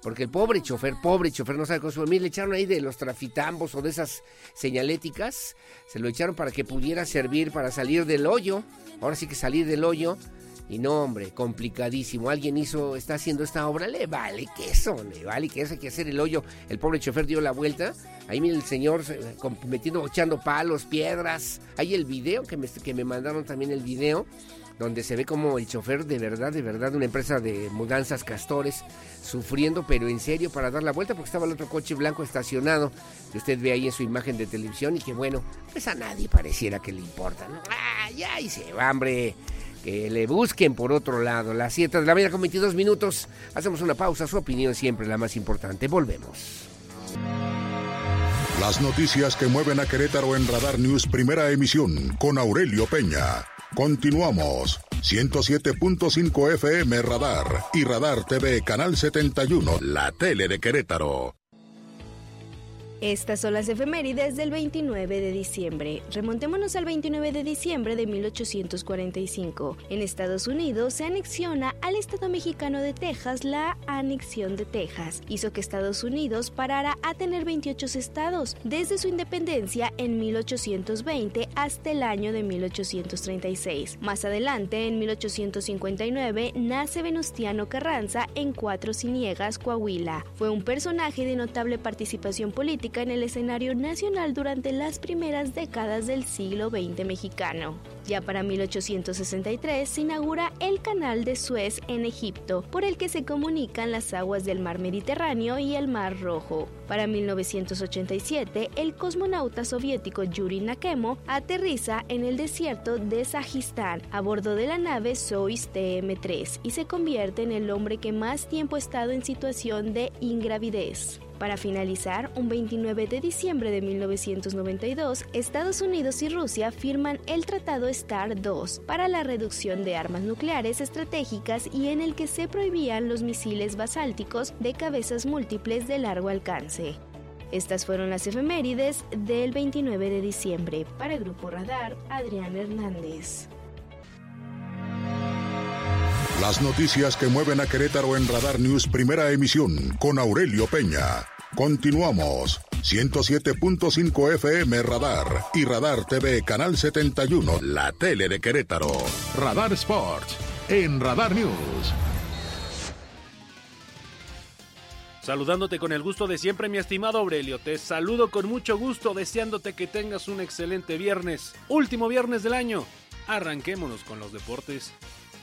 Porque el pobre chofer, pobre chofer, no sabe consumir, le echaron ahí de los trafitambos o de esas señaléticas, se lo echaron para que pudiera servir para salir del hoyo, ahora sí que salir del hoyo, y no, hombre, complicadísimo. Alguien hizo, está haciendo esta obra, le vale queso, le vale queso, hay que hacer el hoyo. El pobre chofer dio la vuelta. Ahí mira el señor metiendo, echando palos, piedras. Hay el video que me, que me mandaron también el video donde se ve como el chofer de verdad, de verdad, una empresa de mudanzas Castores, sufriendo, pero en serio, para dar la vuelta, porque estaba el otro coche blanco estacionado, que usted ve ahí en su imagen de televisión, y que bueno, pues a nadie pareciera que le importa, ¿no? ¡Ay, ay, se va, hombre! Que le busquen por otro lado, las 7 de la mañana con 22 minutos. Hacemos una pausa, su opinión siempre la más importante. Volvemos. Las noticias que mueven a Querétaro en Radar News, primera emisión, con Aurelio Peña. Continuamos. 107.5 FM Radar y Radar TV Canal 71, la tele de Querétaro. Estas son las efemérides del 29 de diciembre. Remontémonos al 29 de diciembre de 1845. En Estados Unidos se anexiona al Estado mexicano de Texas la anexión de Texas. Hizo que Estados Unidos parara a tener 28 estados desde su independencia en 1820 hasta el año de 1836. Más adelante, en 1859, nace Venustiano Carranza en Cuatro Ciniegas, Coahuila. Fue un personaje de notable participación política en el escenario nacional durante las primeras décadas del siglo XX mexicano. Ya para 1863 se inaugura el Canal de Suez en Egipto, por el que se comunican las aguas del mar Mediterráneo y el mar Rojo. Para 1987, el cosmonauta soviético Yuri Nakemo aterriza en el desierto de Sajistán a bordo de la nave Soyuz TM-3 y se convierte en el hombre que más tiempo ha estado en situación de ingravidez. Para finalizar, un 29 de diciembre de 1992, Estados Unidos y Rusia firman el Tratado STAR II para la reducción de armas nucleares estratégicas y en el que se prohibían los misiles basálticos de cabezas múltiples de largo alcance. Estas fueron las efemérides del 29 de diciembre. Para el Grupo Radar, Adrián Hernández. Las noticias que mueven a Querétaro en Radar News Primera Emisión con Aurelio Peña. Continuamos. 107.5 FM Radar y Radar TV Canal 71, la tele de Querétaro. Radar Sports en Radar News. Saludándote con el gusto de siempre, mi estimado Aurelio. Te saludo con mucho gusto, deseándote que tengas un excelente viernes. Último viernes del año. Arranquémonos con los deportes.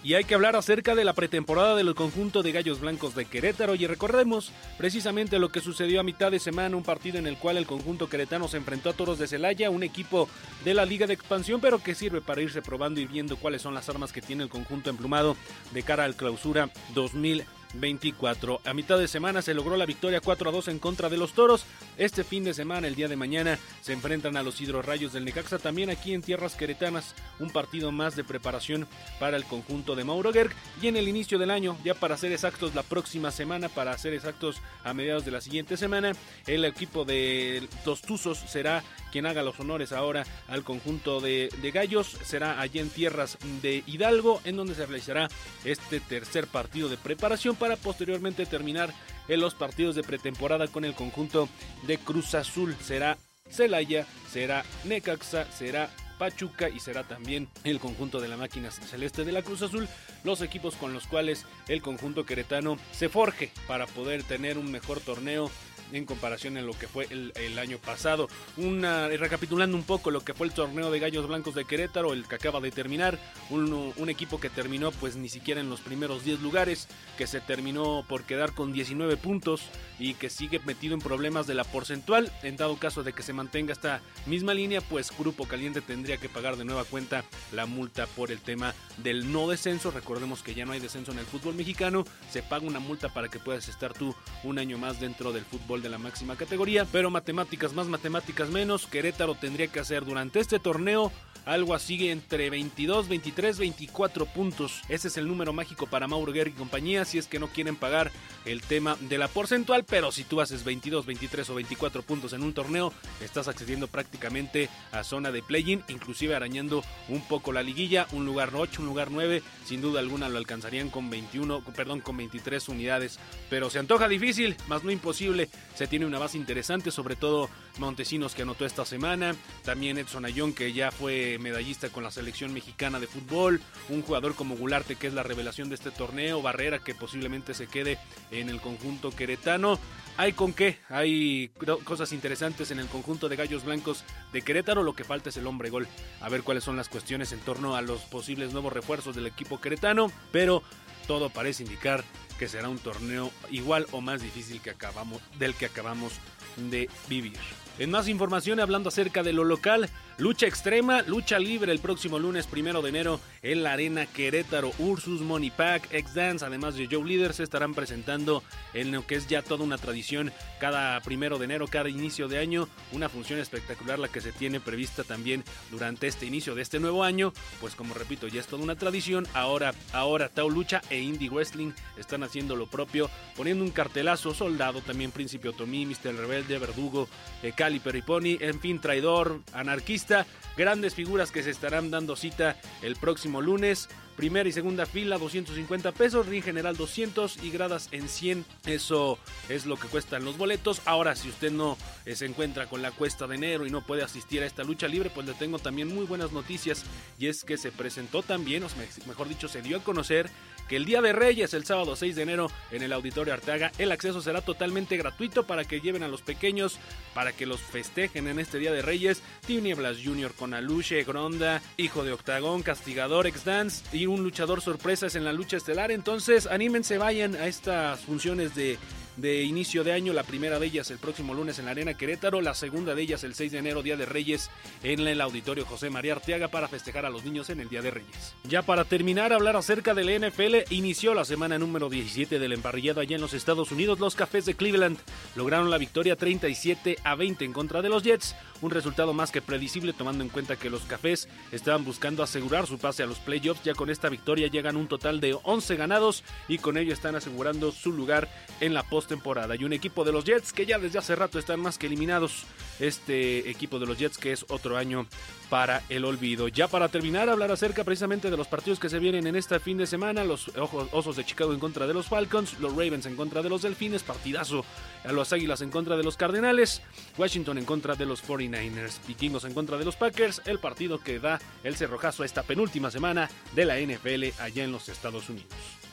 Y hay que hablar acerca de la pretemporada del conjunto de Gallos Blancos de Querétaro y recordemos precisamente lo que sucedió a mitad de semana, un partido en el cual el conjunto queretano se enfrentó a Toros de Celaya, un equipo de la Liga de Expansión, pero que sirve para irse probando y viendo cuáles son las armas que tiene el conjunto emplumado de cara al clausura 2020. 24. A mitad de semana se logró la victoria 4 a 2 en contra de los Toros. Este fin de semana, el día de mañana, se enfrentan a los Hidrorrayos del Necaxa también aquí en tierras queretanas. Un partido más de preparación para el conjunto de Mauro Gerg. Y en el inicio del año, ya para ser exactos la próxima semana, para ser exactos a mediados de la siguiente semana, el equipo de Tostuzos será quien haga los honores ahora al conjunto de, de, Gallos. Será allí en tierras de Hidalgo, en donde se realizará este tercer partido de preparación para posteriormente terminar en los partidos de pretemporada con el conjunto de Cruz Azul. Será Celaya, será Necaxa, será Pachuca y será también el conjunto de la máquina celeste de la Cruz Azul, los equipos con los cuales el conjunto queretano se forje para poder tener un mejor torneo en comparación en lo que fue el, año pasado. Una, recapitulando un poco lo que fue el torneo de Gallos Blancos de Querétaro, el que acaba de terminar, un, un equipo que terminó pues ni siquiera en los primeros 10 lugares, que se terminó por quedar con 19 puntos y que sigue metido en problemas de la porcentual. En dado caso de que se mantenga esta misma línea, pues Grupo Caliente tendría que pagar de nueva cuenta la multa por el tema del no descenso. Recordemos que ya no hay descenso en el fútbol mexicano, se paga una multa para que puedas estar tú un año más dentro del fútbol de la máxima categoría, pero matemáticas más, matemáticas menos, Querétaro tendría que hacer durante este torneo algo así entre 22, 23, 24 puntos. Ese es el número mágico para Mauro Guerra y compañía si es que no quieren pagar el tema de la porcentual, pero si tú haces 22, 23 o 24 puntos en un torneo, estás accediendo prácticamente a zona de play-in, inclusive arañando un poco la liguilla, un lugar 8, un lugar 9, sin duda alguna lo alcanzarían con 21, perdón, con 23 unidades, pero se antoja difícil, más no imposible. Se tiene una base interesante, sobre todo Montesinos que anotó esta semana, también Edson Ayón que ya fue medallista con la selección mexicana de fútbol, un jugador como Gularte que es la revelación de este torneo, Barrera que posiblemente se quede en el conjunto queretano. Hay con qué, hay cosas interesantes en el conjunto de Gallos Blancos de Querétaro, lo que falta es el hombre gol. A ver cuáles son las cuestiones en torno a los posibles nuevos refuerzos del equipo queretano, pero todo parece indicar que será un torneo igual o más difícil que acabamos, del que acabamos de vivir. En más información, hablando acerca de lo local, lucha extrema, lucha libre el próximo lunes primero de enero en la Arena Querétaro. Ursus, Money Pack, X Dance, además de Joe Leader, se estarán presentando en lo que es ya toda una tradición cada primero de enero, cada inicio de año. Una función espectacular la que se tiene prevista también durante este inicio de este nuevo año. Pues como repito, ya es toda una tradición. Ahora, ahora Tao Lucha e Indie Wrestling están haciendo lo propio, poniendo un cartelazo, soldado, también Príncipe Otomí, Mr. Rebelde, Verdugo, eh, Cali Periponi, en fin, traidor, anarquista, grandes figuras que se estarán dando cita el próximo lunes primera y segunda fila 250 pesos, ring general 200 y gradas en 100. Eso es lo que cuestan los boletos. Ahora, si usted no eh, se encuentra con la cuesta de enero y no puede asistir a esta lucha libre, pues le tengo también muy buenas noticias y es que se presentó también, o mejor dicho, se dio a conocer que el Día de Reyes, el sábado 6 de enero, en el Auditorio Arteaga, el acceso será totalmente gratuito para que lleven a los pequeños, para que los festejen en este Día de Reyes. Tinieblas Jr. con Aluche, Gronda, Hijo de Octagón, Castigador, X-Dance y un luchador sorpresas en la lucha estelar. Entonces, anímense, vayan a estas funciones de de inicio de año, la primera de ellas el próximo lunes en la Arena Querétaro, la segunda de ellas el 6 de enero, Día de Reyes, en el Auditorio José María Arteaga para festejar a los niños en el Día de Reyes. Ya para terminar, hablar acerca del NFL, inició la semana número 17 del emparrillado allá en los Estados Unidos. Los Cafés de Cleveland lograron la victoria 37 a 20 en contra de los Jets, un resultado más que predecible tomando en cuenta que los Cafés estaban buscando asegurar su pase a los playoffs. Ya con esta victoria llegan un total de 11 ganados y con ello están asegurando su lugar en la post temporada. Y un equipo de los Jets que ya desde hace rato están más que eliminados. Este equipo de los Jets que es otro año para el olvido. Ya para terminar, hablar acerca precisamente de los partidos que se vienen en este fin de semana. Los Osos de Chicago en contra de los Falcons, los Ravens en contra de los Delfines, partidazo a los Águilas en contra de los Cardenales, Washington en contra de los 49ers, Vikingos en contra de los Packers, el partido que da el cerrojazo a esta penúltima semana de la NFL allá en los Estados Unidos.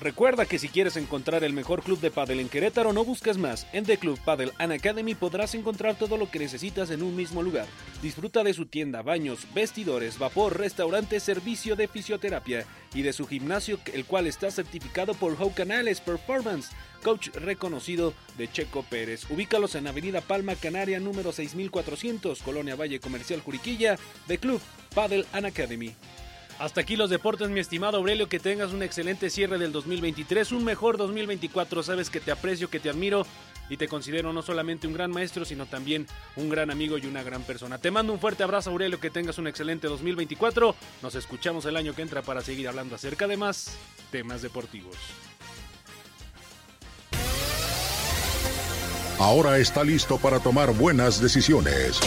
Recuerda que si quieres encontrar el mejor club de pádel en Querétaro, no busques más. En The Club Paddle and Academy podrás encontrar todo lo que necesitas en un mismo lugar. Disfruta de su tienda, baños, vestidores, vapor, restaurante, servicio de fisioterapia y de su gimnasio, el cual está certificado por How Canales Performance, coach reconocido de Checo Pérez. Ubícalos en Avenida Palma Canaria número 6400, Colonia Valle Comercial Juriquilla, The Club Paddle and Academy. Hasta aquí los deportes, mi estimado Aurelio. Que tengas un excelente cierre del 2023, un mejor 2024. Sabes que te aprecio, que te admiro y te considero no solamente un gran maestro, sino también un gran amigo y una gran persona. Te mando un fuerte abrazo, Aurelio. Que tengas un excelente 2024. Nos escuchamos el año que entra para seguir hablando acerca de más temas deportivos. Ahora está listo para tomar buenas decisiones.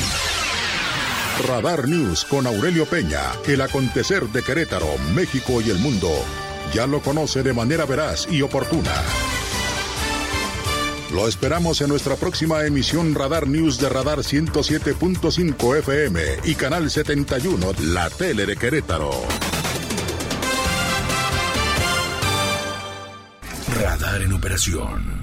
Radar News con Aurelio Peña, el acontecer de Querétaro, México y el mundo. Ya lo conoce de manera veraz y oportuna. Lo esperamos en nuestra próxima emisión Radar News de Radar 107.5 FM y Canal 71, la tele de Querétaro. Radar en operación.